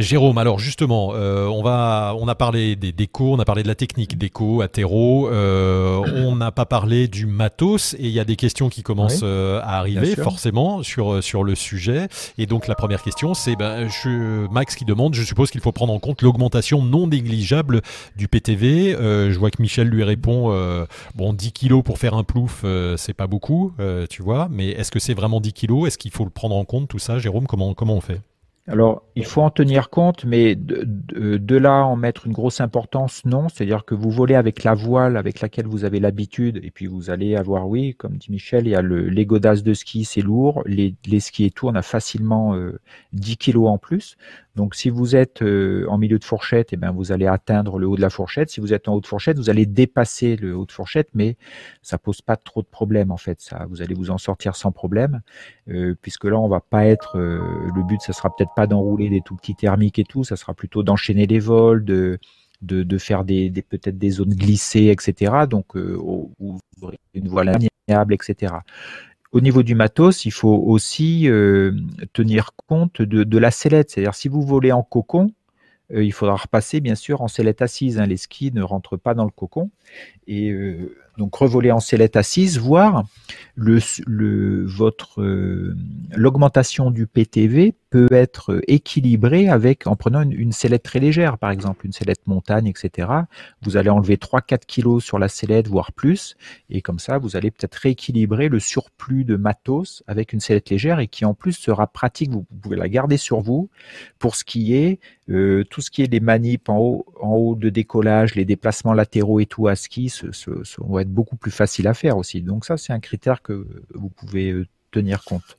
A: Jérôme, alors justement, euh, on va, on a parlé des décos, on a parlé de la technique déco, atéro, euh, on n'a pas parlé du matos et il y a des questions qui commencent euh, à arriver forcément sur sur le sujet. Et donc la première question, c'est ben, Max qui demande, je suppose qu'il faut prendre en compte l'augmentation non négligeable du PTV. je vois que Michel lui répond, bon 10 kilos pour faire un plouf, c'est pas beaucoup, tu vois, mais est-ce que c'est vraiment 10 kilos? Est-ce qu'il faut le prendre en compte tout ça, Jérôme Comment comment on fait?
B: Alors, il faut en tenir compte, mais de, là en mettre une grosse importance, non. C'est-à-dire que vous volez avec la voile avec laquelle vous avez l'habitude, et puis vous allez avoir, oui, comme dit Michel, il y a le, les godasses de ski, c'est lourd. Les, les skis et tout, on a facilement 10 euh, kilos en plus. Donc, si vous êtes euh, en milieu de fourchette, eh ben, vous allez atteindre le haut de la fourchette. Si vous êtes en haut de fourchette, vous allez dépasser le haut de fourchette, mais ça pose pas trop de problèmes en fait. Ça, vous allez vous en sortir sans problème, euh, puisque là, on va pas être. Euh, le but, ça sera peut-être pas d'enrouler des tout petits thermiques et tout. Ça sera plutôt d'enchaîner les vols, de de, de faire des, des peut-être des zones glissées, etc. Donc, ou, une voile maniable, etc. Au niveau du matos, il faut aussi euh, tenir compte de, la sellette. C'est-à-dire, si vous volez en cocon, euh, il faudra repasser, bien sûr, en sellette assise. Hein. Les skis ne rentrent pas dans le cocon. Et euh, donc revoler en sellette assise, voire le, le, votre euh, l'augmentation du PTV peut être équilibrée avec en prenant une, sellette très légère, par exemple une sellette montagne, etc. Vous allez enlever 3-4 kilos sur la sellette, voire plus, et comme ça, vous allez peut-être rééquilibrer le surplus de matos avec une sellette légère et qui en plus sera pratique. Vous, pouvez la garder sur vous pour skier Euh, tout ce qui est les manips en haut, en haut de décollage, les déplacements latéraux et tout à ski, ce, ce, vont être beaucoup plus faciles à faire aussi. Donc ça, c'est un critère que vous pouvez euh, tenir compte.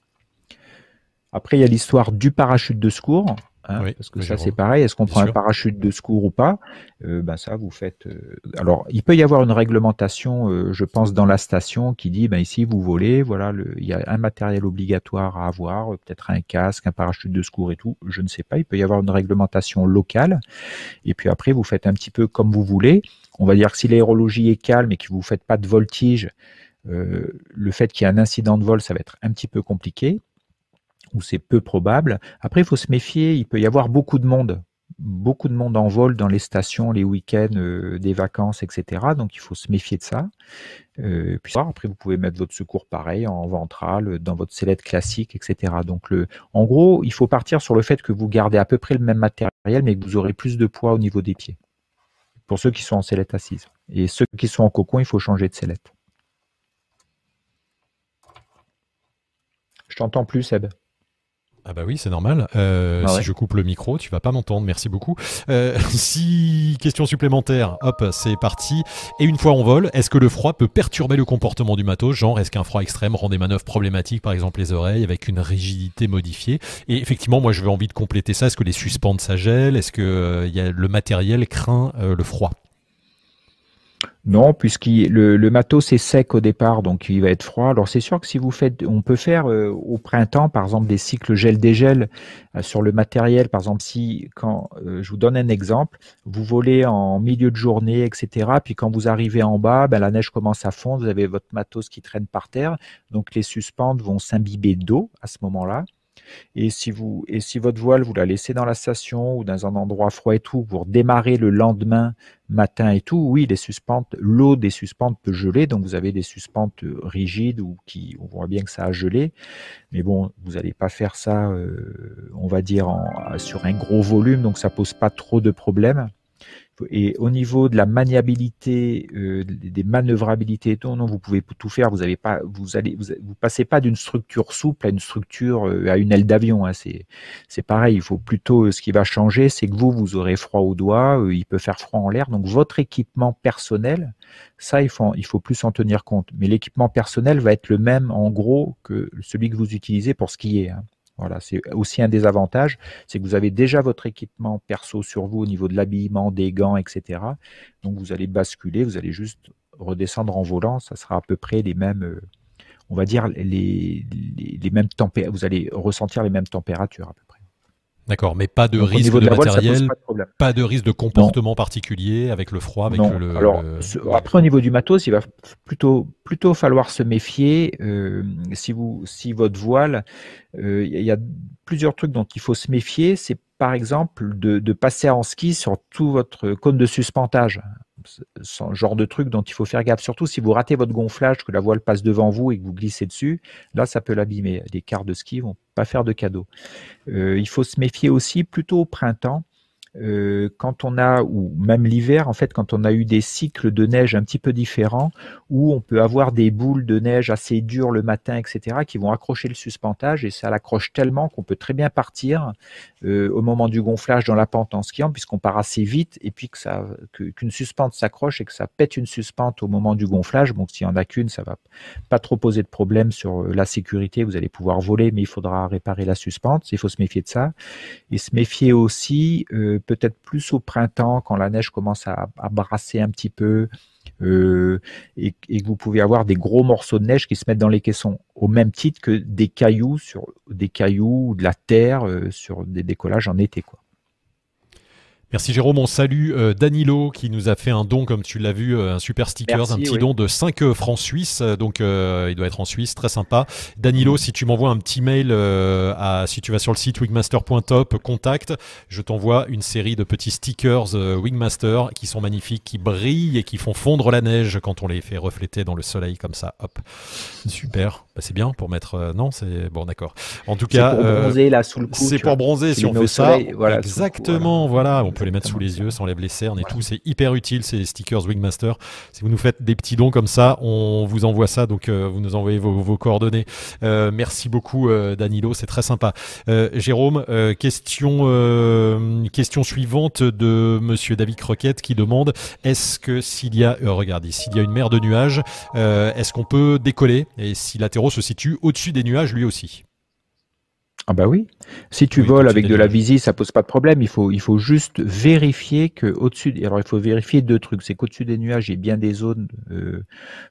B: Après, il y a l'histoire du parachute de secours. Hein, parce que ça c'est pareil. Est-ce qu'on prend un parachute de secours ou pas? Euh, Ben ça vous faites. Euh, alors il peut y avoir une réglementation, euh, je pense, dans la station qui dit ben ici vous volez, voilà, le, il y a un matériel obligatoire à avoir, peut-être un casque, un parachute de secours et tout. Je ne sais pas. Il peut y avoir une réglementation locale. Et puis après vous faites un petit peu comme vous voulez. On va dire que si l'aérologie est calme et que vous faites pas de voltige, le fait qu'il y ait un incident de vol, ça va être un petit peu compliqué ou c'est peu probable. Après, il faut se méfier, il peut y avoir beaucoup de monde, beaucoup de monde en vol dans les stations, les week-ends, euh, des vacances, etc. Donc, il faut se méfier de ça. Euh, puis après, vous pouvez mettre votre secours pareil en ventral, dans votre sellette classique, etc. Donc, le, en gros, il faut partir sur le fait que vous gardez à peu près le même matériel, mais que vous aurez plus de poids au niveau des pieds. Pour ceux qui sont en sellette assise. Et ceux qui sont en cocon, il faut changer de sellette. Je t'entends plus, Seb.
A: Ah bah oui, c'est normal. Euh, ah si je coupe le micro, tu vas pas m'entendre. Merci beaucoup. Euh, *laughs* si question supplémentaire, hop, c'est parti. Et une fois en vol, est-ce que le froid peut perturber le comportement du matos? Genre, est-ce qu'un froid extrême rend des manœuvres problématiques, par exemple les oreilles, avec une rigidité modifiée? Et effectivement, moi, je veux envie de compléter ça. Est-ce que les suspentes ça gèle? Est-ce que euh, y a, le matériel craint euh, le froid?
B: Non, puisqu'il le, le, matos est sec au départ, donc il va être froid. Alors c'est sûr que si vous faites, on peut faire euh, au printemps, par exemple, des cycles gel-dégel euh, sur le matériel. Par exemple, si quand euh, je vous donne un exemple, vous volez en milieu de journée, etc. Puis quand vous arrivez en bas, ben, la neige commence à fondre, vous avez votre matos qui traîne par terre, donc les suspentes vont s'imbiber d'eau à ce moment-là. Et si vous et si votre voile vous la laissez dans la station ou dans un endroit froid et tout pour démarrer le lendemain matin et tout, oui, les suspentes, l'eau des suspentes peut geler, donc vous avez des suspentes rigides ou qui on voit bien que ça a gelé, mais bon, vous n'allez pas faire ça, euh, on va dire en, sur un gros volume, donc ça pose pas trop de problèmes. Et au niveau de la maniabilité, euh, des manœuvrabilités, tout, non, vous pouvez tout faire. Vous avez pas, vous allez, vous, passez pas d'une structure souple à une structure euh, à une aile d'avion. Hein. C'est, c'est pareil. Il faut plutôt, euh, ce qui va changer, c'est que vous, vous aurez froid aux doigts. il peut faire froid en l'air. Donc votre équipement personnel, ça, il faut, il faut plus en tenir compte. Mais l'équipement personnel va être le même en gros que celui que vous utilisez pour skier. Hein. Voilà, c'est aussi un des avantages, c'est que vous avez déjà votre équipement perso sur vous au niveau de l'habillement, des gants, etc. Donc vous allez basculer, vous allez juste redescendre en volant, ça sera à peu près les mêmes, euh, on va dire les, les, mêmes températures, vous allez ressentir les mêmes températures à peu près.
A: D'accord, mais pas de risque de, matériel, pas, de risque de comportement particulier avec le froid, avec le.
B: Alors après au niveau du matos, il va plutôt plutôt falloir se méfier. Euh, si vous si votre voile, euh, il y a plusieurs trucs dont il faut se méfier. C'est par exemple de, de passer en ski sur tout votre cône de suspentage ce genre de truc dont il faut faire gaffe. Surtout si vous ratez votre gonflage, que la voile passe devant vous et que vous glissez dessus, là ça peut l'abîmer. Les quarts de ski vont pas faire de cadeau. Euh, il faut se méfier aussi plutôt au printemps euh, quand on a, ou même l'hiver, en fait, quand on a eu des cycles de neige un petit peu différents, où on peut avoir des boules de neige assez dures le matin, etc., qui vont accrocher le suspentage, et ça l'accroche tellement qu'on peut très bien partir euh, au moment du gonflage dans la pente en skiant, puisqu'on part assez vite, et puis que qu'une suspente s'accroche et que ça pète une suspente au moment du gonflage. Bon, s'il y en a qu'une, ça va pas trop poser de problème sur euh, la sécurité. Vous allez pouvoir voler, mais il faudra réparer la suspente. Il faut se méfier de ça, et se méfier aussi peut-être plus au printemps quand la neige commence à, brasser un petit peu euh, et, que vous pouvez avoir des gros morceaux de neige qui se mettent dans les caissons au même titre que des cailloux sur des cailloux ou de la terre euh, sur des décollages en été quoi.
A: Merci Jérôme, on salue euh, Danilo qui nous a fait un don, comme tu l'as vu, euh, un super sticker, un petit don de 5 euh, francs suisses, donc il doit être en Suisse, très sympa. Danilo, si tu m'envoies un petit mail, à, si tu vas sur le site wingmaster.top, contact, je t'envoie une série de petits stickers Wingmaster qui sont magnifiques, qui brillent et qui font fondre la neige quand on les fait refléter dans le soleil comme ça. Hop, super, bah, c'est bien pour mettre... non, c'est... Bon d'accord. En tout cas...
B: C'est pour bronzer là sous le
A: C'est pour bronzer si on fait ça. Voilà, Exactement, voilà peut les mettre sous les yeux, ça enlève les cernes et tout. C'est hyper utile ces stickers Wingmaster. Si vous nous faites des petits dons comme ça, on vous envoie ça. Donc vous nous envoyez vos, coordonnées. merci beaucoup Danilo, c'est très sympa. Jérôme, question question suivante de Monsieur David Croquette qui demande est-ce que s'il y a regardez s'il y a une mer de nuages, est-ce qu'on peut décoller? Et si l'atterro se situe au-dessus des nuages lui aussi
B: ah bah oui. Si tu voles avec de la visée, ça pose pas de problème. Il faut, il faut juste vérifier que au-dessus. Alors il faut vérifier deux trucs. C'est qu'au-dessus des nuages, il y a bien des zones euh,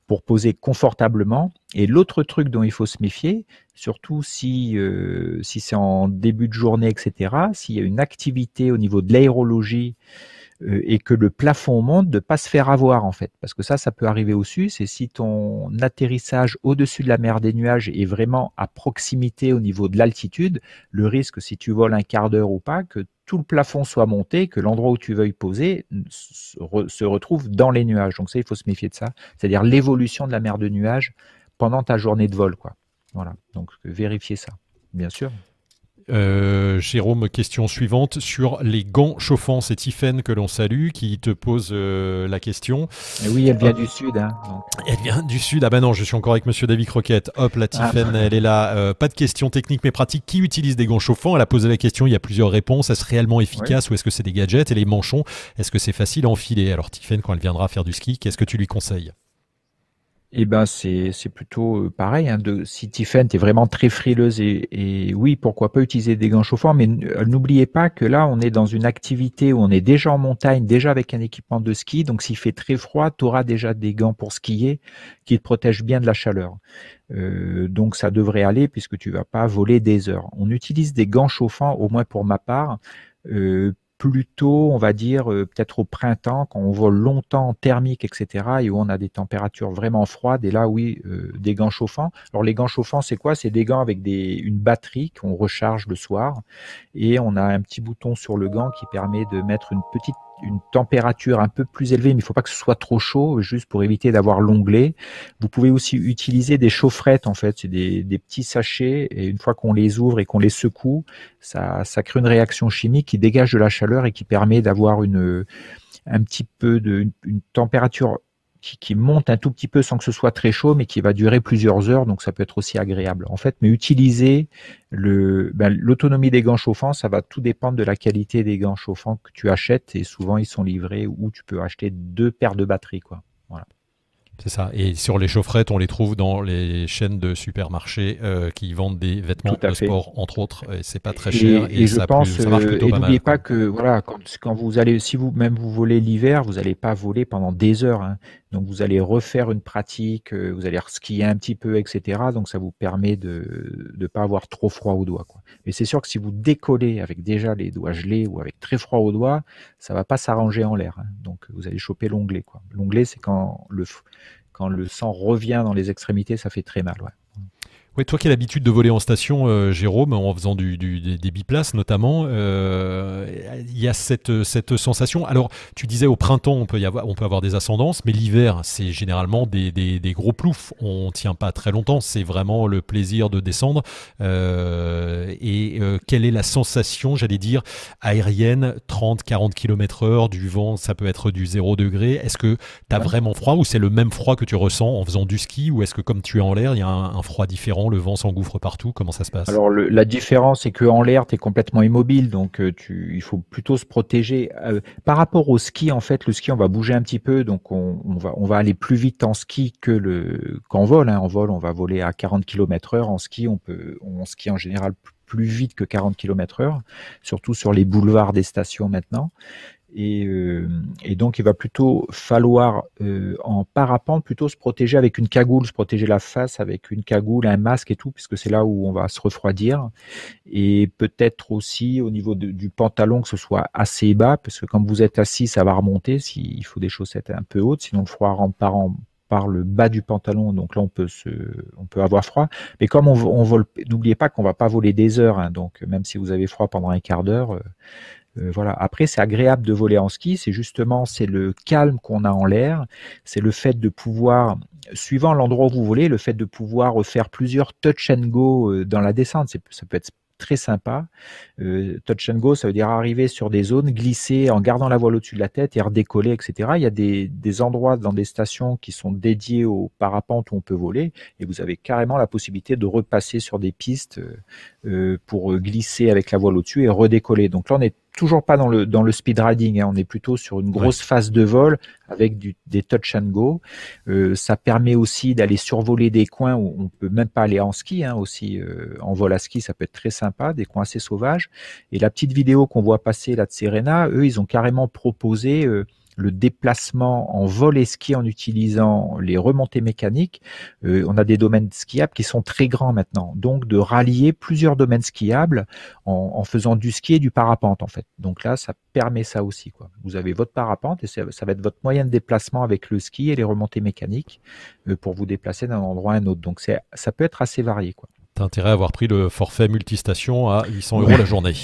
B: pour poser confortablement. Et l'autre truc dont il faut se méfier, surtout si euh, si c'est en début de journée, etc. S'il y a une activité au niveau de l'aérologie et que le plafond monte, de pas se faire avoir en fait, parce que ça, ça peut arriver au-dessus. C'est si ton atterrissage au-dessus de la mer des nuages est vraiment à proximité au niveau de l'altitude, le risque, si tu voles un quart d'heure ou pas, que tout le plafond soit monté, que l'endroit où tu veuilles poser se retrouve dans les nuages. Donc ça, il faut se méfier de ça. C'est-à-dire l'évolution de la mer de nuages pendant ta journée de vol, quoi. Voilà. Donc vérifiez ça, bien sûr.
A: Euh, Jérôme, question suivante sur les gants chauffants. C'est Tiffen que l'on salue qui te pose euh, la question.
B: oui, elle vient du sud. Hein,
A: Elle vient du sud. Ah ben non, je suis encore avec Monsieur David Croquette. Hop, la ah. Tiffen, elle est là. Euh, pas de question technique mais pratique. Qui utilise des gants chauffants? Elle a posé la question. Il y a plusieurs réponses. Est-ce réellement efficace ou est-ce que c'est des gadgets? Et les manchons, est-ce que c'est facile à enfiler? Alors Tiffen, quand elle viendra faire du ski, qu'est-ce que tu lui conseilles?
B: Eh ben c'est plutôt euh, pareil. Hein, de, si Tiffen est vraiment très frileuse et, oui, pourquoi pas utiliser des gants chauffants, mais euh, n'oubliez pas que là, on est dans une activité où on est déjà en montagne, déjà avec un équipement de ski. Donc s'il fait très froid, tu auras déjà des gants pour skier qui te protègent bien de la chaleur. Euh, donc ça devrait aller puisque tu vas pas voler des heures. On utilise des gants chauffants, au moins pour ma part, plutôt, on va dire, euh, peut-être au printemps, quand on vole longtemps thermique, etc., et où on a des températures vraiment froides, et là, oui, euh, des gants chauffants. Alors, les gants chauffants, c'est quoi? C'est des gants avec des, une batterie qu'on recharge le soir, et on a un petit bouton sur le gant qui permet de mettre une petite une température un peu plus élevée, mais il ne faut pas que ce soit trop chaud, juste pour éviter d'avoir l'onglet. Vous pouvez aussi utiliser des chaufferettes, en fait, c'est des, petits sachets, et une fois qu'on les ouvre et qu'on les secoue, ça, ça crée une réaction chimique qui dégage de la chaleur et qui permet d'avoir une un petit peu de une température qui, monte un tout petit peu sans que ce soit très chaud, mais qui va durer plusieurs heures, donc ça peut être aussi agréable. En fait, mais utiliser le ben, l'autonomie des gants chauffants, ça va tout dépendre de la qualité des gants chauffants que tu achètes, et souvent ils sont livrés ou tu peux acheter deux paires de batteries, quoi. Voilà.
A: C'est ça. Et sur les chaufferettes, on les trouve dans les chaînes de supermarchés euh, qui vendent des vêtements de sport, entre autres. Et c'est pas très cher.
B: Et, je pense, ça marche plutôt et n'oubliez pas que voilà, quand, quand, vous allez, si vous même vous volez l'hiver, vous n'allez pas voler pendant des heures. Hein. Donc vous allez refaire une pratique, euh, vous allez skier un petit peu, etc. Donc ça vous permet de ne pas avoir trop froid aux doigts. Quoi. Mais c'est sûr que si vous décollez avec déjà les doigts gelés ou avec très froid aux doigts, ça va pas s'arranger en l'air. Hein. Donc vous allez choper l'onglet. L'onglet, c'est quand le quand le sang revient dans les extrémités, ça fait très mal.
A: Oui, toi qui as l'habitude de voler en station, euh, Jérôme, en faisant du, des, biplaces notamment, euh, il y a cette, cette sensation. Alors, tu disais au printemps, on peut, y avoir, on peut avoir des ascendances, mais l'hiver, c'est généralement des, des, gros ploufs. On tient pas très longtemps, c'est vraiment le plaisir de descendre. Euh, et quelle est la sensation, j'allais dire, aérienne, 30, 40 km heure, du vent, ça peut être du 0 degré. Est-ce que tu as vraiment froid ou c'est le même froid que tu ressens en faisant du ski ou est-ce que comme tu es en l'air, il y a un froid différent? Le vent s'engouffre partout Comment ça se passe?
B: Alors la différence, c'est qu'en l'air, tu es complètement immobile, donc euh, tu, il faut plutôt se protéger. Euh, par rapport au ski, en fait, le ski, on va bouger un petit peu, donc on, va, on va aller plus vite en ski que le qu'en vol. Hein. En vol, on va voler à 40 km heure. En ski, on peut, on skie en général plus vite que 40 km heure, surtout sur les boulevards des stations maintenant. Et, euh, et, donc, il va plutôt falloir, euh, en parapente, plutôt se protéger avec une cagoule, se protéger la face avec une cagoule, un masque et tout, puisque c'est là où on va se refroidir. Et peut-être aussi au niveau du pantalon que ce soit assez bas, parce que quand vous êtes assis, ça va remonter. S'il faut des chaussettes un peu hautes, sinon le froid rentre par, le bas du pantalon, donc là on peut se, on peut avoir froid. Mais comme on, on vole, n'oubliez pas qu'on va pas voler des heures, hein, donc même si vous avez froid pendant un quart d'heure. Euh, euh, voilà. Après, c'est agréable de voler en ski. C'est justement, c'est le calme qu'on a en l'air. C'est le fait de pouvoir, suivant l'endroit où vous volez, le fait de pouvoir faire plusieurs touch and go euh, dans la descente. Ça peut être très sympa. touch and go, ça veut dire arriver sur des zones, glisser en gardant la voile au-dessus de la tête et redécoller, etc. Il y a des, des endroits dans des stations qui sont dédiés au parapente où on peut voler et vous avez carrément la possibilité de repasser sur des pistes pour glisser avec la voile au-dessus et redécoller. Donc là, on est toujours pas dans le dans le speed riding. Hein. On est plutôt sur une grosse phase de vol avec du, des touch and go. Euh, ça permet aussi d'aller survoler des coins où on peut même pas aller en ski. Hein, aussi euh, en vol à ski, ça peut être très sympa, des coins assez sauvages. Et la petite vidéo qu'on voit passer là de Serena, eux, ils ont carrément proposé euh, le déplacement en vol et ski en utilisant les remontées mécaniques. Euh, on a des domaines skiables qui sont très grands maintenant, donc de rallier plusieurs domaines skiables en, faisant du ski et du parapente en fait. Donc là, ça permet ça aussi. Quoi. Vous avez votre parapente et ça, va être votre moyen de déplacement avec le ski et les remontées mécaniques euh, pour vous déplacer d'un endroit à un autre. Donc ça peut être assez varié. Quoi.
A: T'as intérêt à avoir pris le forfait multistation à 800 euros la journée.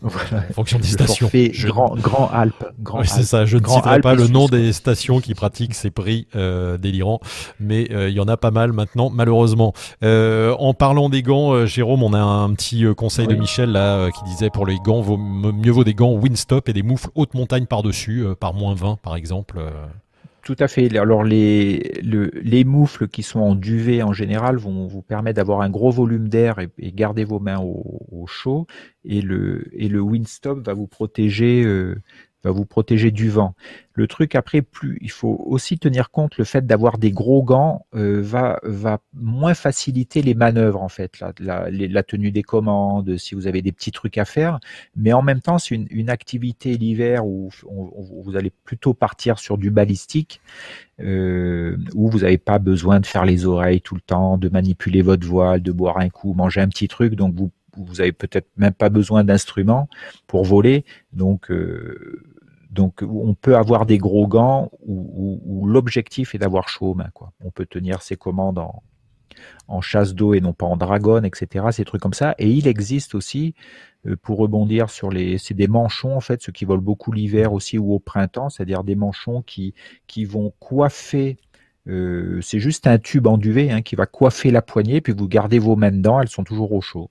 B: Voilà. En fonction des stations. Je... Grand, Grand Alpes.
A: Grand c'est ça. Je ne citerai pas le nom des stations qui pratiquent ces prix euh, délirants, mais euh, il y en a pas mal maintenant, malheureusement. Euh, en parlant des gants, euh, Jérôme, on a un petit conseil de Michel là qui disait pour les gants, vaut, mieux vaut des gants Windstop et des moufles haute montagne par-dessus, par moins 20 par exemple.
B: Tout à fait. Alors les, les moufles qui sont en duvet en général vont vous permettre d'avoir un gros volume d'air et, garder vos mains au, chaud. Et le, et le va vous protéger euh, va vous protéger du vent. Le truc après, plus il faut aussi tenir compte le fait d'avoir des gros gants euh, va va moins faciliter les manœuvres en fait, la, la, tenue des commandes, si vous avez des petits trucs à faire. Mais en même temps, c'est une, une, activité l'hiver où vous allez plutôt partir sur du balistique, euh, où vous n'avez pas besoin de faire les oreilles tout le temps, de manipuler votre voile, de boire un coup, manger un petit truc. Donc vous vous avez peut-être même pas besoin d'instruments pour voler. Donc euh, donc, on peut avoir des gros gants où, l'objectif est d'avoir chaud aux mains. Quoi. On peut tenir ses commandes en, chasse d'eau et non pas en dragon, etc. Ces trucs comme ça. Et il existe aussi, euh, pour rebondir sur les, c'est des manchons en fait, ceux qui volent beaucoup l'hiver aussi ou au printemps, c'est-à-dire des manchons qui qui vont coiffer. Euh, c'est juste un tube en duvet hein, qui va coiffer la poignée, puis vous gardez vos mains dedans, elles sont toujours au chaud.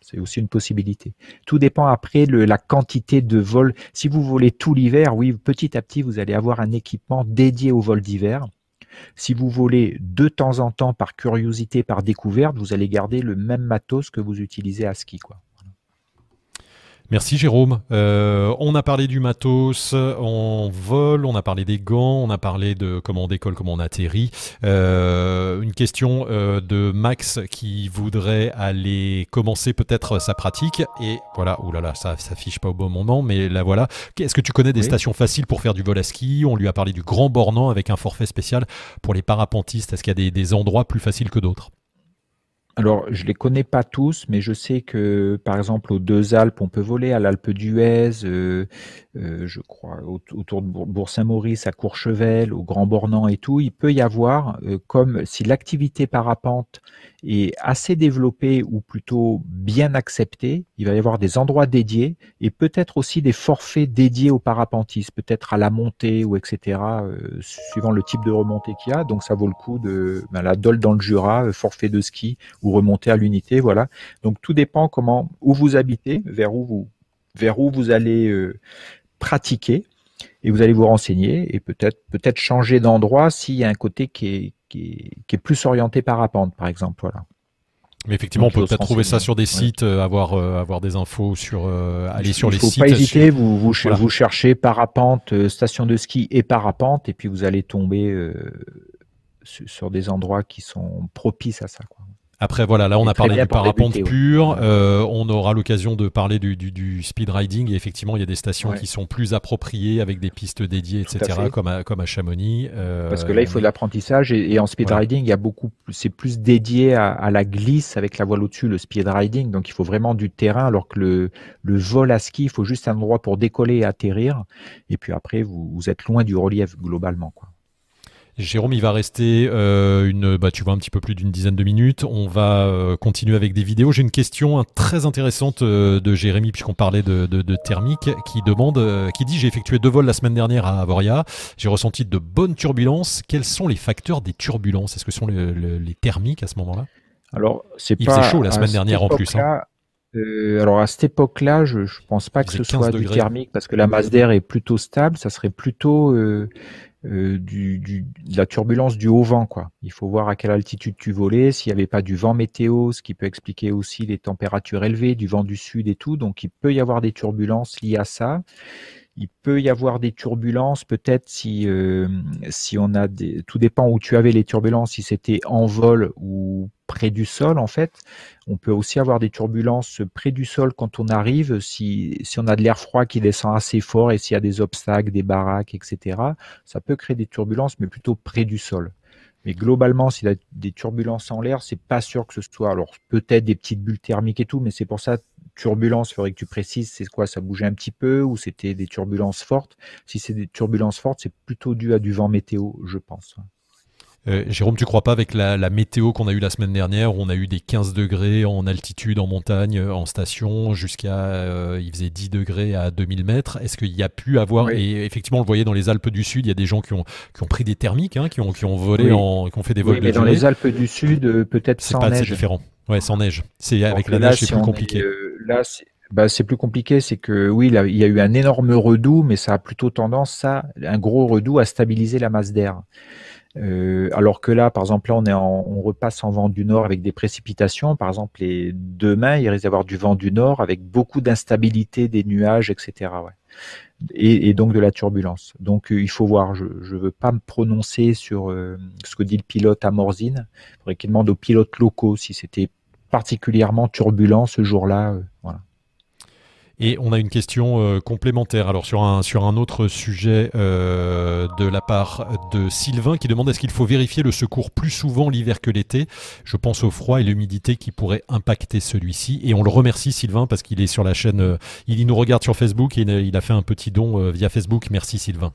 B: C'est aussi une possibilité. Tout dépend après la quantité de vol. Si vous volez tout l'hiver, oui, petit à petit, vous allez avoir un équipement dédié au vol d'hiver. Si vous volez de temps en temps par curiosité, par découverte, vous allez garder le même matos que vous utilisez à ski. Quoi.
A: Merci Jérôme. Euh, on a parlé du matos, on vole, on a parlé des gants, on a parlé de comment on décolle, comment on atterrit. Euh, une question euh, de Max qui voudrait aller commencer peut-être sa pratique. Et voilà, oulala, ça s'affiche pas au bon moment, mais là voilà. Est-ce que tu connais des stations faciles pour faire du vol à ski? On lui a parlé du Grand Bornand avec un forfait spécial pour les parapentistes. Est-ce qu'il y a des endroits plus faciles que d'autres?
B: Alors, je les connais pas tous, mais je sais que, par exemple, aux deux Alpes, on peut voler à l'Alpe d'Huez, euh, euh, je crois, autour de Bourg-Saint-Maurice, à Courchevel, au Grand Bornand et tout. Il peut y avoir, euh, comme si l'activité parapente est assez développée ou plutôt bien acceptée, il va y avoir des endroits dédiés et peut-être aussi des forfaits dédiés aux parapentistes, peut-être à la montée ou etc. suivant le type de remontée qu'il y a. Donc, ça vaut le coup de ben, la Dole dans le Jura, forfait de ski ou remonter à l'unité, voilà. Donc tout dépend comment où vous habitez, vers où vous vers où vous allez euh, pratiquer et vous allez vous renseigner et peut-être peut-être changer d'endroit s'il y a un côté qui est, qui est, plus orienté parapente par exemple, voilà.
A: Mais effectivement, on peut peut-être trouver ça sur des sites, euh, avoir euh, avoir des infos sur aller sur les sites.
B: Il faut pas hésiter, vous vous, vous cherchez parapente, station de ski et parapente, et puis vous allez tomber sur des endroits qui sont propices à ça. Quoi.
A: Après, voilà, là, on a parlé du parapente pur. Euh, on aura l'occasion de parler du, du, speed riding. Et effectivement, il y a des stations qui sont plus appropriées avec des pistes dédiées, etc., comme à, comme à Chamonix.
B: Euh, Parce que là, il faut de l'apprentissage. Et, en speed riding, il y a beaucoup, c'est plus dédié à, la glisse avec la voile au-dessus, le speed riding. Donc, il faut vraiment du terrain, alors que le, le vol à ski, il faut juste un endroit pour décoller et atterrir. Et puis après, vous, vous êtes loin du relief globalement, quoi.
A: Jérôme, il va rester euh, une, bah, tu vois, un petit peu plus d'une dizaine de minutes. On va euh, continuer avec des vidéos. J'ai une question très intéressante euh, de Jérémy, puisqu'on parlait de, thermique, qui demande, qui dit j'ai effectué deux vols la semaine dernière à Avoria. J'ai ressenti de bonnes turbulences. Quels sont les facteurs des turbulences? Est-ce que ce sont les, thermiques à ce moment-là?
B: Alors, c'est
A: il faisait chaud la semaine dernière en plus. Hein.
B: euh, alors à cette époque-là, je, ne pense pas que ce soit du thermique parce que la masse d'air est plutôt stable. Ça serait plutôt euh, euh, de la turbulence du haut vent. Quoi. Il faut voir à quelle altitude tu volais, s'il n'y avait pas du vent météo, ce qui peut expliquer aussi les températures élevées, du vent du sud et tout. Donc il peut y avoir des turbulences liées à ça. Il peut y avoir des turbulences, peut-être si euh, si on a des, tout dépend où tu avais les turbulences, si c'était en vol ou près du sol en fait. On peut aussi avoir des turbulences près du sol quand on arrive, si si on a de l'air froid qui descend assez fort et s'il y a des obstacles, des baraques, etc. Ça peut créer des turbulences, mais plutôt près du sol. Mais globalement, s'il y a des turbulences en l'air, c'est pas sûr que ce soit. Alors peut-être des petites bulles thermiques et tout, mais c'est pour ça turbulences, il faudrait que tu précises, c'est quoi Ça bougeait un petit peu ou c'était des turbulences fortes? Si c'est des turbulences fortes, c'est plutôt dû à du vent météo, je pense.
A: Euh, Jérôme, tu crois pas avec la, météo qu'on a eue la semaine dernière, où on a eu des 15 degrés en altitude, en montagne, en station, jusqu'à euh, il faisait 10 degrés à 2000 mètres? Est-ce qu'il y a pu avoir et effectivement on le voyait dans les Alpes du Sud, il y a des gens qui ont qui ont pris des thermiques, hein, qui ont qui ont volé en qui ont fait des vols
B: oui, mais dans les Alpes du Sud, euh, peut-être sans
A: pas,
B: neige.
A: C'est différent. Ouais, sans neige. C'est avec la neige, c'est plus compliqué.
B: Là, bah, c'est plus compliqué, c'est que oui, il y a eu un énorme redout, mais ça a plutôt tendance, ça, un gros redout à stabiliser la masse d'air. Euh, alors que là, par exemple, là, on, est on repasse en vent du nord avec des précipitations. Par exemple, les demain, il risque d'avoir du vent du nord avec beaucoup d'instabilité des nuages, etc. Ouais. Et, donc de la turbulence. Donc euh, il faut voir. Je ne veux pas me prononcer sur euh, ce que dit le pilote à Morzine. Il faudrait qu'il demande aux pilotes locaux si c'était particulièrement turbulent ce jour-là. voilà.
A: Et on a une question euh, complémentaire, alors sur un, sur un autre sujet euh, de la part de Sylvain qui demande est-ce qu'il faut vérifier le secours plus souvent l'hiver que l'été? Je pense au froid et l'humidité qui pourraient impacter celui-ci. Et on le remercie Sylvain parce qu'il est sur la chaîne, euh, il nous regarde sur Facebook et il a fait un petit don via Facebook. Merci Sylvain.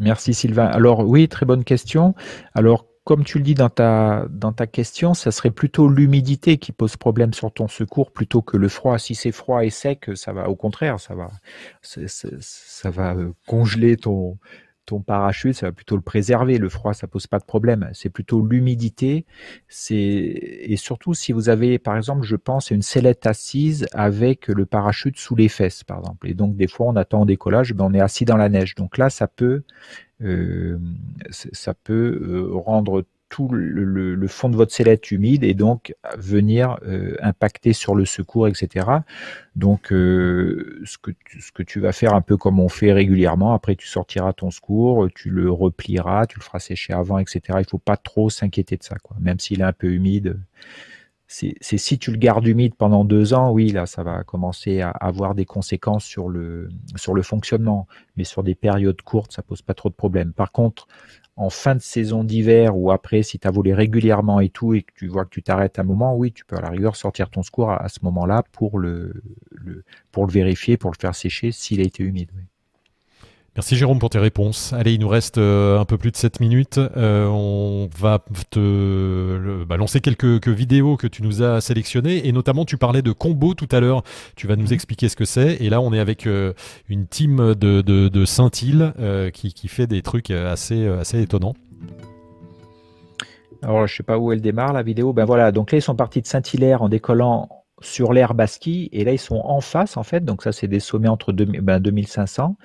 B: Merci Sylvain. Alors oui, très bonne question. Alors comme tu le dis dans ta, dans ta question, ça serait plutôt l'humidité qui pose problème sur ton secours plutôt que le froid. Si c'est froid et sec, ça va, au contraire, ça va, ça va euh, congeler ton, ton parachute, ça va plutôt le préserver. Le froid, ça pose pas de problème. C'est plutôt l'humidité. C'est et surtout si vous avez, par exemple, je pense, une sellette assise avec le parachute sous les fesses, par exemple. Et donc des fois, on attend au décollage, ben on est assis dans la neige. Donc là, ça peut euh, ça peut euh, rendre tout le, fond de votre sellette humide et donc venir euh, impacter sur le secours, etc. Donc, ce, que tu, ce que tu vas faire un peu comme on fait régulièrement, après tu sortiras ton secours, tu le replieras, tu le feras sécher avant, etc. Il faut pas trop s'inquiéter de ça, quoi. même s'il est un peu humide c'est si tu le gardes humide pendant deux ans, oui, là, ça va commencer à avoir des conséquences sur le, sur le fonctionnement. Mais sur des périodes courtes, ça pose pas trop de problèmes. Par contre, en fin de saison d'hiver ou après, si tu as volé régulièrement et tout, et que tu vois que tu t'arrêtes un moment, oui, tu peux à la rigueur sortir ton secours à, ce moment-là pour le, pour le vérifier, pour le faire sécher s'il a été humide.
A: Merci Jérôme pour tes réponses. Allez, il nous reste euh, un peu plus de 7 minutes. Euh, on va te bah, lancer quelques, vidéos que tu nous as sélectionnées et notamment tu parlais de combo tout à l'heure. Tu vas nous mhm. expliquer ce que c'est. Et là, on est avec euh, une team de, de, Saint-Île qui, fait des trucs assez, assez étonnants.
B: Alors, je sais pas où elle démarre la vidéo. Ben voilà, donc là, ils sont partis de Saint-Hilaire en décollant sur l'air Basqui et là ils sont en face en fait. Donc ça c'est des sommets entre 2500 ben,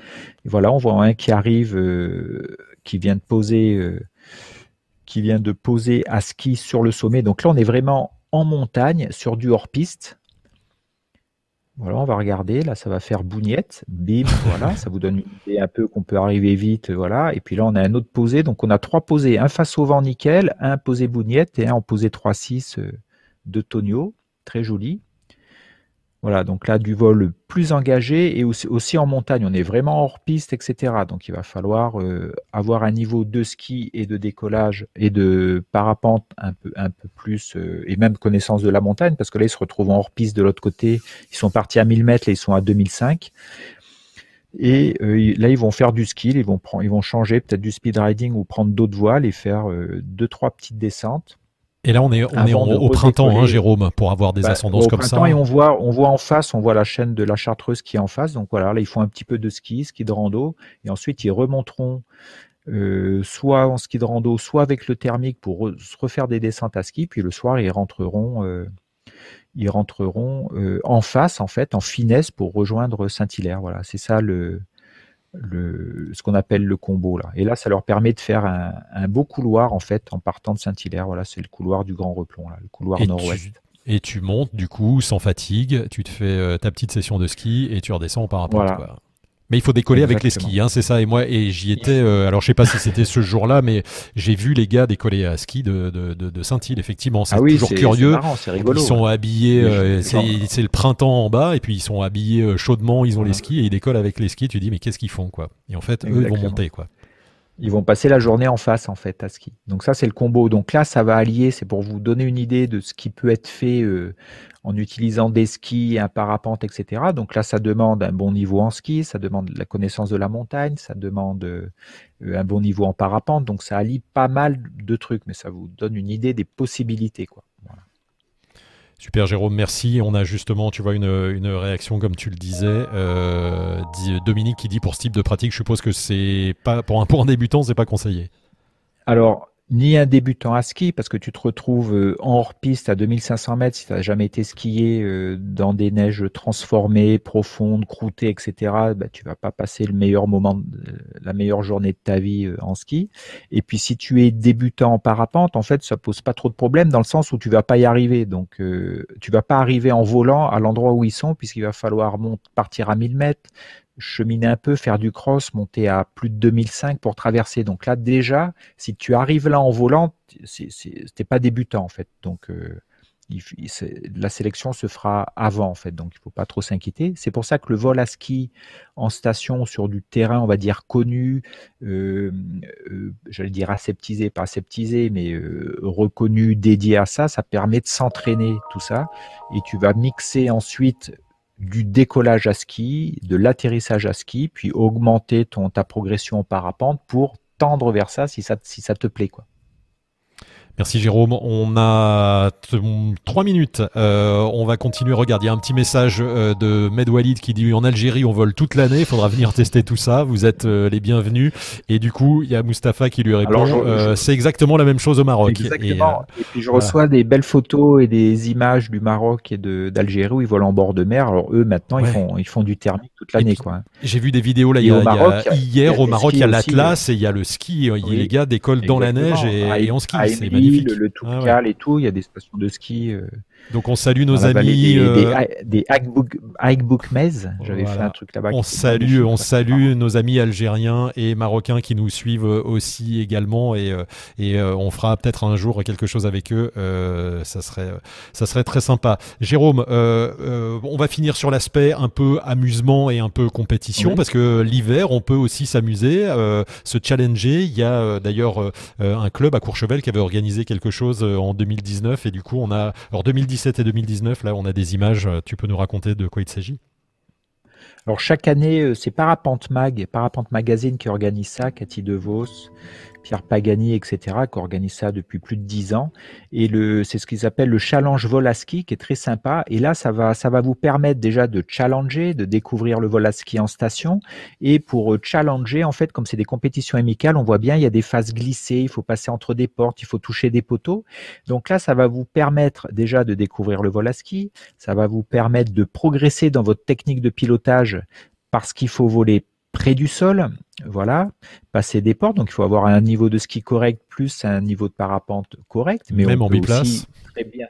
B: et voilà on voit un qui arrive euh, qui vient de poser euh, qui vient de poser à ski sur le sommet. Donc là on est vraiment en montagne sur du hors piste voilà on va regarder. Là ça va faire bougnette. Bim *laughs* voilà ça vous donne une idée un peu qu'on peut arriver vite voilà. Et puis là on a un autre posé. Donc on a trois posés. Un face au vent nickel. Un posé bougnette et un en posé 3-6 euh, de Tonio très joli. Voilà, donc là, du vol plus engagé et aussi, en montagne, on est vraiment hors piste, etc. Donc il va falloir euh, avoir un niveau de ski et de décollage et de parapente un peu, plus, euh, et même connaissance de la montagne, parce que là, ils se retrouvent en hors piste de l'autre côté. Ils sont partis à 1000 mètres, là, ils sont à 2005. Et euh, là, ils vont faire du ski, ils vont, ils vont changer peut-être du speed riding ou prendre d'autres voiles et faire deux, trois petites descentes.
A: Et là, on est, on est au printemps, hein, Jérôme, pour avoir des bah, ascendances comme ça.
B: Et on voit, on voit en face, on voit la chaîne de la Chartreuse qui est en face. Donc voilà, là, ils font un petit peu de ski, ski de rando, et ensuite ils remonteront euh, soit en ski de rando, soit avec le thermique pour se refaire des descentes à ski. Puis le soir, ils rentreront, euh, ils rentreront en face, en fait, en finesse pour rejoindre Saint-Hilaire. Voilà, c'est ça le, le, ce qu'on appelle le combo là. Et là, ça leur permet de faire un, beau couloir en fait en partant de Saint-Hilaire. Voilà, c'est le couloir du Grand Replon, là, le couloir nord-ouest.
A: Et tu montes du coup sans fatigue, tu te fais ta petite session de ski et tu redescends en parapente. Voilà. Mais il faut décoller avec les skis, hein, c'est ça. Et moi, et j'y étais. Euh, alors, je sais pas si c'était ce jour-là, mais j'ai vu les gars décoller à ski de, de, de, de Saint-Île. Effectivement, c'est ah oui, toujours curieux.
B: Rigolo.
A: Ils sont habillés. Euh, c'est le printemps en bas, et puis ils sont habillés euh, chaudement. Ils ont les skis et ils décollent avec les skis. Tu dis, mais qu'est-ce qu'ils font, quoi? Et en fait, eux, ils vont monter, quoi.
B: Ils vont passer la journée en face, en fait, à ski. Donc ça, c'est le combo. Donc là, ça va allier, c'est pour vous donner une idée de ce qui peut être fait euh, en utilisant des skis, un parapente, etc. Donc là, ça demande un bon niveau en ski, ça demande la connaissance de la montagne, ça demande euh, un bon niveau en parapente. Donc ça allie pas mal de trucs, mais ça vous donne une idée des possibilités, quoi.
A: Super Jérôme, merci. On a justement, tu vois, une, réaction comme tu le disais. Euh, Dominique qui dit pour ce type de pratique, je suppose que c'est pas pour un pour un débutant, c'est pas conseillé.
B: Alors ni un débutant à ski, parce que tu te retrouves euh, en hors-piste à 2500 mètres si tu n'as jamais été skié euh, dans des neiges transformées, profondes, croûtées, etc. Bah, tu vas pas passer le meilleur moment, la meilleure journée de ta vie euh, en ski. Et puis si tu es débutant en parapente, en fait, ça pose pas trop de problèmes dans le sens où tu vas pas y arriver. Donc, tu vas pas arriver en volant à l'endroit où ils sont, puisqu'il va falloir partir à 1000 mètres, cheminer un peu, faire du cross, monter à plus de 2005 pour traverser. Donc là, déjà, si tu arrives là en volant, n'es pas débutant en fait. Donc euh, la sélection se fera avant en fait, donc il faut pas trop s'inquiéter. C'est pour ça que le vol à ski en station sur du terrain, on va dire connu, euh, euh, j'allais dire aseptisé, pas aseptisé, mais reconnu, dédié à ça, ça permet de s'entraîner tout ça, et tu vas mixer ensuite du décollage à ski, de l'atterrissage à ski, puis augmenter ton, ta progression en parapente pour tendre vers ça si ça, si ça te plaît. Quoi.
A: Merci Jérôme. On a trois minutes. Euh, on va continuer. Regarde, il y a un petit message euh, de Medwalid qui dit en Algérie on vole toute l'année. Il faudra venir tester tout ça. Vous êtes euh, les bienvenus. Et du coup, il y a Mustapha qui lui répond. C'est exactement la même chose au Maroc.
B: Exactement. Et, puis je reçois des belles photos et des images du Maroc et d'Algérie où ils volent en bord de mer. Alors eux maintenant ils font ils font du thermique toute l'année quoi.
A: J'ai vu des vidéos là. Il y a, hier au Maroc il y a l'Atlas et il y a le ski. Les gars décollent dans la neige et, et on ski. Magnifique
B: le, tout ah, et tout. Il y a des stations de ski. Euh,
A: donc on salue nos amis
B: des, Mez. J'avais fait un truc là-bas.
A: On salue, on salue nos amis algériens et marocains qui nous suivent aussi également et, euh, et euh, on fera peut-être un jour quelque chose avec eux. Euh, ça serait, ça serait très sympa. Jérôme, on va finir sur l'aspect un peu amusement et un peu compétition parce que l'hiver on peut aussi s'amuser, se challenger. Il y a d'ailleurs un club à Courchevel qui avait organisé quelque chose en 2019 et du coup on a alors 2019 2017 et 2019, là, on a des images. Tu peux nous raconter de quoi il s'agit?
B: Alors chaque année, euh, c'est Parapente Mag, Parapente Magazine qui organise ça, Cathy DeVos, Pierre Pagani, etc., qui organise ça depuis plus de dix ans. Et le, c'est ce qu'ils appellent le challenge vol à ski, qui est très sympa. Et là, ça va, ça va vous permettre déjà de challenger, de découvrir le vol à ski en station. Et pour euh, challenger, en fait, comme c'est des compétitions amicales, on voit bien, il y a des phases glissées, il faut passer entre des portes, il faut toucher des poteaux. Donc là, ça va vous permettre déjà de découvrir le vol à ski. Ça va vous permettre de progresser dans votre technique de pilotage parce qu'il faut voler près du sol, voilà, passer des portes. Donc il faut avoir un niveau de ski correct plus un niveau de parapente correct.
A: Mais même en biplace.
B: Très bien,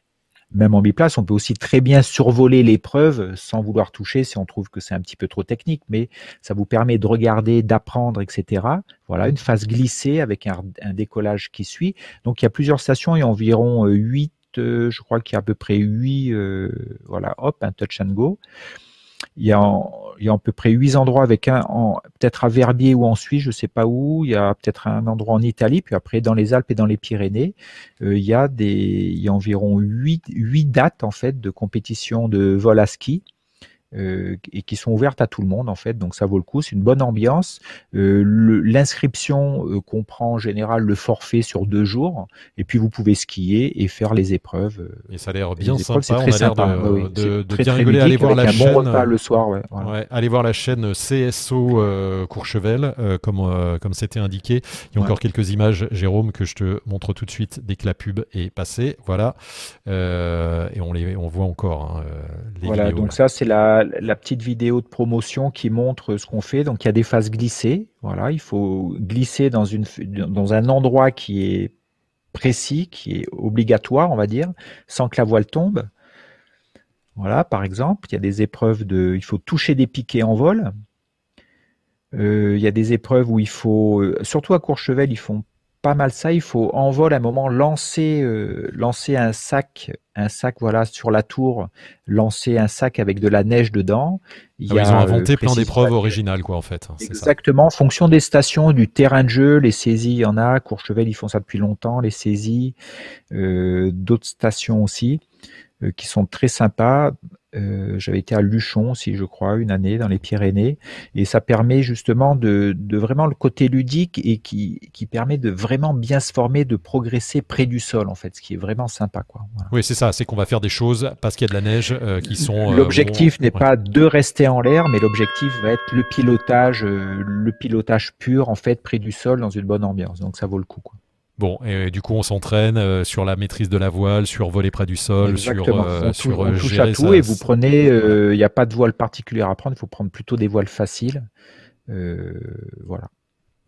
B: même en biplace, on peut aussi très bien survoler l'épreuve sans vouloir toucher si on trouve que c'est un petit peu trop technique, mais ça vous permet de regarder, d'apprendre, etc. Voilà, une phase glissée avec un, décollage qui suit. Donc il y a plusieurs stations, il y a environ 8, euh, euh, je crois qu'il y a à peu près 8, euh, voilà, hop, un touch and go. Il y, a, a à peu près huit endroits avec un, peut-être à Verbier ou en Suisse, je ne sais pas où. Il y a peut-être un endroit en Italie, puis après dans les Alpes et dans les Pyrénées, euh, il y a des, il y a environ huit, huit dates en fait de compétition de vol à ski. Euh, et qui sont ouvertes à tout le monde en fait. Donc ça vaut le coup. C'est une bonne ambiance. Euh, L'inscription euh, comprend en général le forfait sur deux jours, et puis vous pouvez skier et faire les épreuves. Euh,
A: et ça a l'air bien sympa. On a l'air de, de, de bien rigoler. Allez voir la chaîne.
B: Bon le soir. Ouais,
A: voilà. ouais, allez voir la chaîne CSO Courchevel, comme comme c'était indiqué. Il y a encore quelques images, Jérôme, que je te montre tout de suite dès que la pub est passée. Voilà, et on les on voit encore hein, les
B: voilà, donc ça c'est la la, petite vidéo de promotion qui montre ce qu'on fait. Donc il y a des phases glissées. Voilà, il faut glisser dans, une, dans un endroit qui est précis, qui est obligatoire, on va dire, sans que la voile tombe. Voilà, par exemple, il y a des épreuves de, il faut toucher des piquets en vol. Euh, il y a des épreuves où il faut, euh, surtout à Courchevel, ils font pas mal ça. Il faut en vol à un moment lancer, euh, lancer un sac, un sac voilà sur la tour, lancer un sac avec de la neige dedans.
A: Il ah ils ont inventé plein d'épreuves originales quoi en fait.
B: Exactement. En fonction des stations, du terrain de jeu, les saisies, il y en a. Courchevel, ils font ça depuis longtemps. Les saisies, euh, d'autres stations aussi euh, qui sont très sympas. Euh, j'avais été à Luchon aussi, je crois, une année dans les Pyrénées, et ça permet justement de, de vraiment le côté ludique et qui, qui, permet de vraiment bien se former, de progresser près du sol en fait, ce qui est vraiment sympa quoi.
A: Oui, c'est ça, c'est qu'on va faire des choses parce qu'il y a de la neige euh, qui sont.
B: Euh, l'objectif n'est pas de rester en l'air, mais l'objectif va être le pilotage, le pilotage pur en fait près du sol dans une bonne ambiance. Donc ça vaut le coup quoi.
A: Bon, et du coup, on s'entraîne euh, sur la maîtrise de la voile, sur voler près du sol, sur, euh, sur
B: on touche à tout et vous prenez, il euh, n'y a pas de voile particulière à prendre, il faut prendre plutôt des voiles faciles. voilà.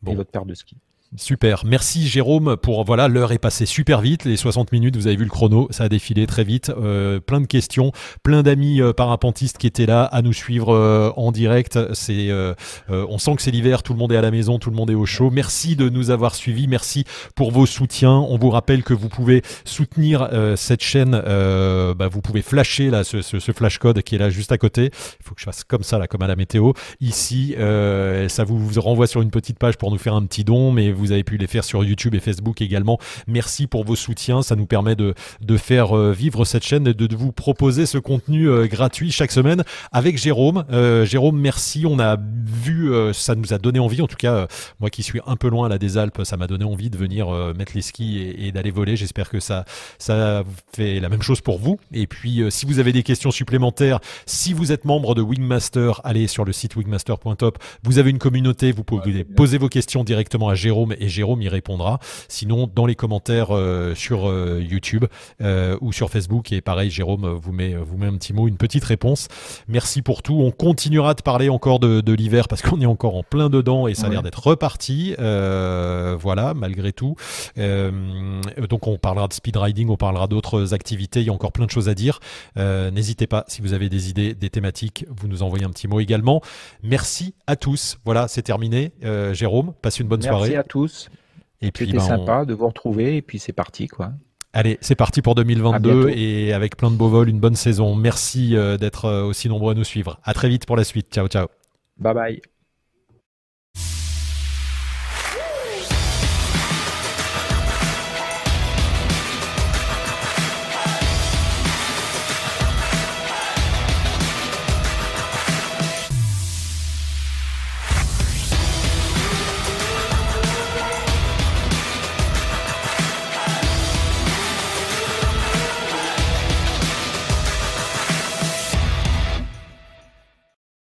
B: Bon. Et votre paire de ski.
A: Super. Merci Jérôme pour voilà l'heure est passée super vite. Les 60 minutes vous avez vu le chrono ça a défilé très vite. Euh, plein de questions plein d'amis euh, parapentistes qui étaient là à nous suivre euh, en direct. C'est on sent que c'est l'hiver tout le monde est à la maison tout le monde est au chaud. Merci de nous avoir suivis. Merci pour vos soutiens. On vous rappelle que vous pouvez soutenir cette chaîne bah, vous pouvez flasher là ce, ce, ce, flash code qui est là juste à côté. Il faut que je fasse comme ça là comme à la météo. Ici ça vous, vous renvoie sur une petite page pour nous faire un petit don mais vous avez pu les faire sur YouTube et Facebook également. Merci pour vos soutiens, ça nous permet de, de faire euh, vivre cette chaîne et de, vous proposer ce contenu euh, gratuit chaque semaine avec Jérôme. Euh, Jérôme, merci, on a vu, ça nous a donné envie, en tout cas moi qui suis un peu loin là des Alpes, ça m'a donné envie de venir mettre les skis et, d'aller voler. J'espère que ça, ça fait la même chose pour vous. Et puis si vous avez des questions supplémentaires, si vous êtes membre de Wingmaster, allez sur le site wingmaster.top. Vous avez une communauté, vous pouvez poser vos questions directement à Jérôme et Jérôme y répondra. Sinon, dans les commentaires euh, sur euh, YouTube euh, ou sur Facebook, et pareil, Jérôme vous met, vous met un petit mot, une petite réponse. Merci pour tout. On continuera de parler encore de, l'hiver parce qu'on est encore en plein dedans et ça a l'air d'être reparti. voilà, malgré tout. donc on parlera de speed riding, on parlera d'autres activités. Il y a encore plein de choses à dire. N'hésitez pas si vous avez des idées, des thématiques, vous nous envoyez un petit mot également. Merci à tous. Voilà, c'est terminé. Jérôme, passe une bonne soirée.
B: Merci à tous. Et puis, c'était ben, sympa de vous retrouver. Et puis, c'est parti, quoi.
A: Allez, c'est parti pour 2022 et avec plein de beaux vols, une bonne saison. Merci euh, d'être euh, aussi nombreux à nous suivre. À très vite pour la suite. Ciao, ciao.
B: Bye bye.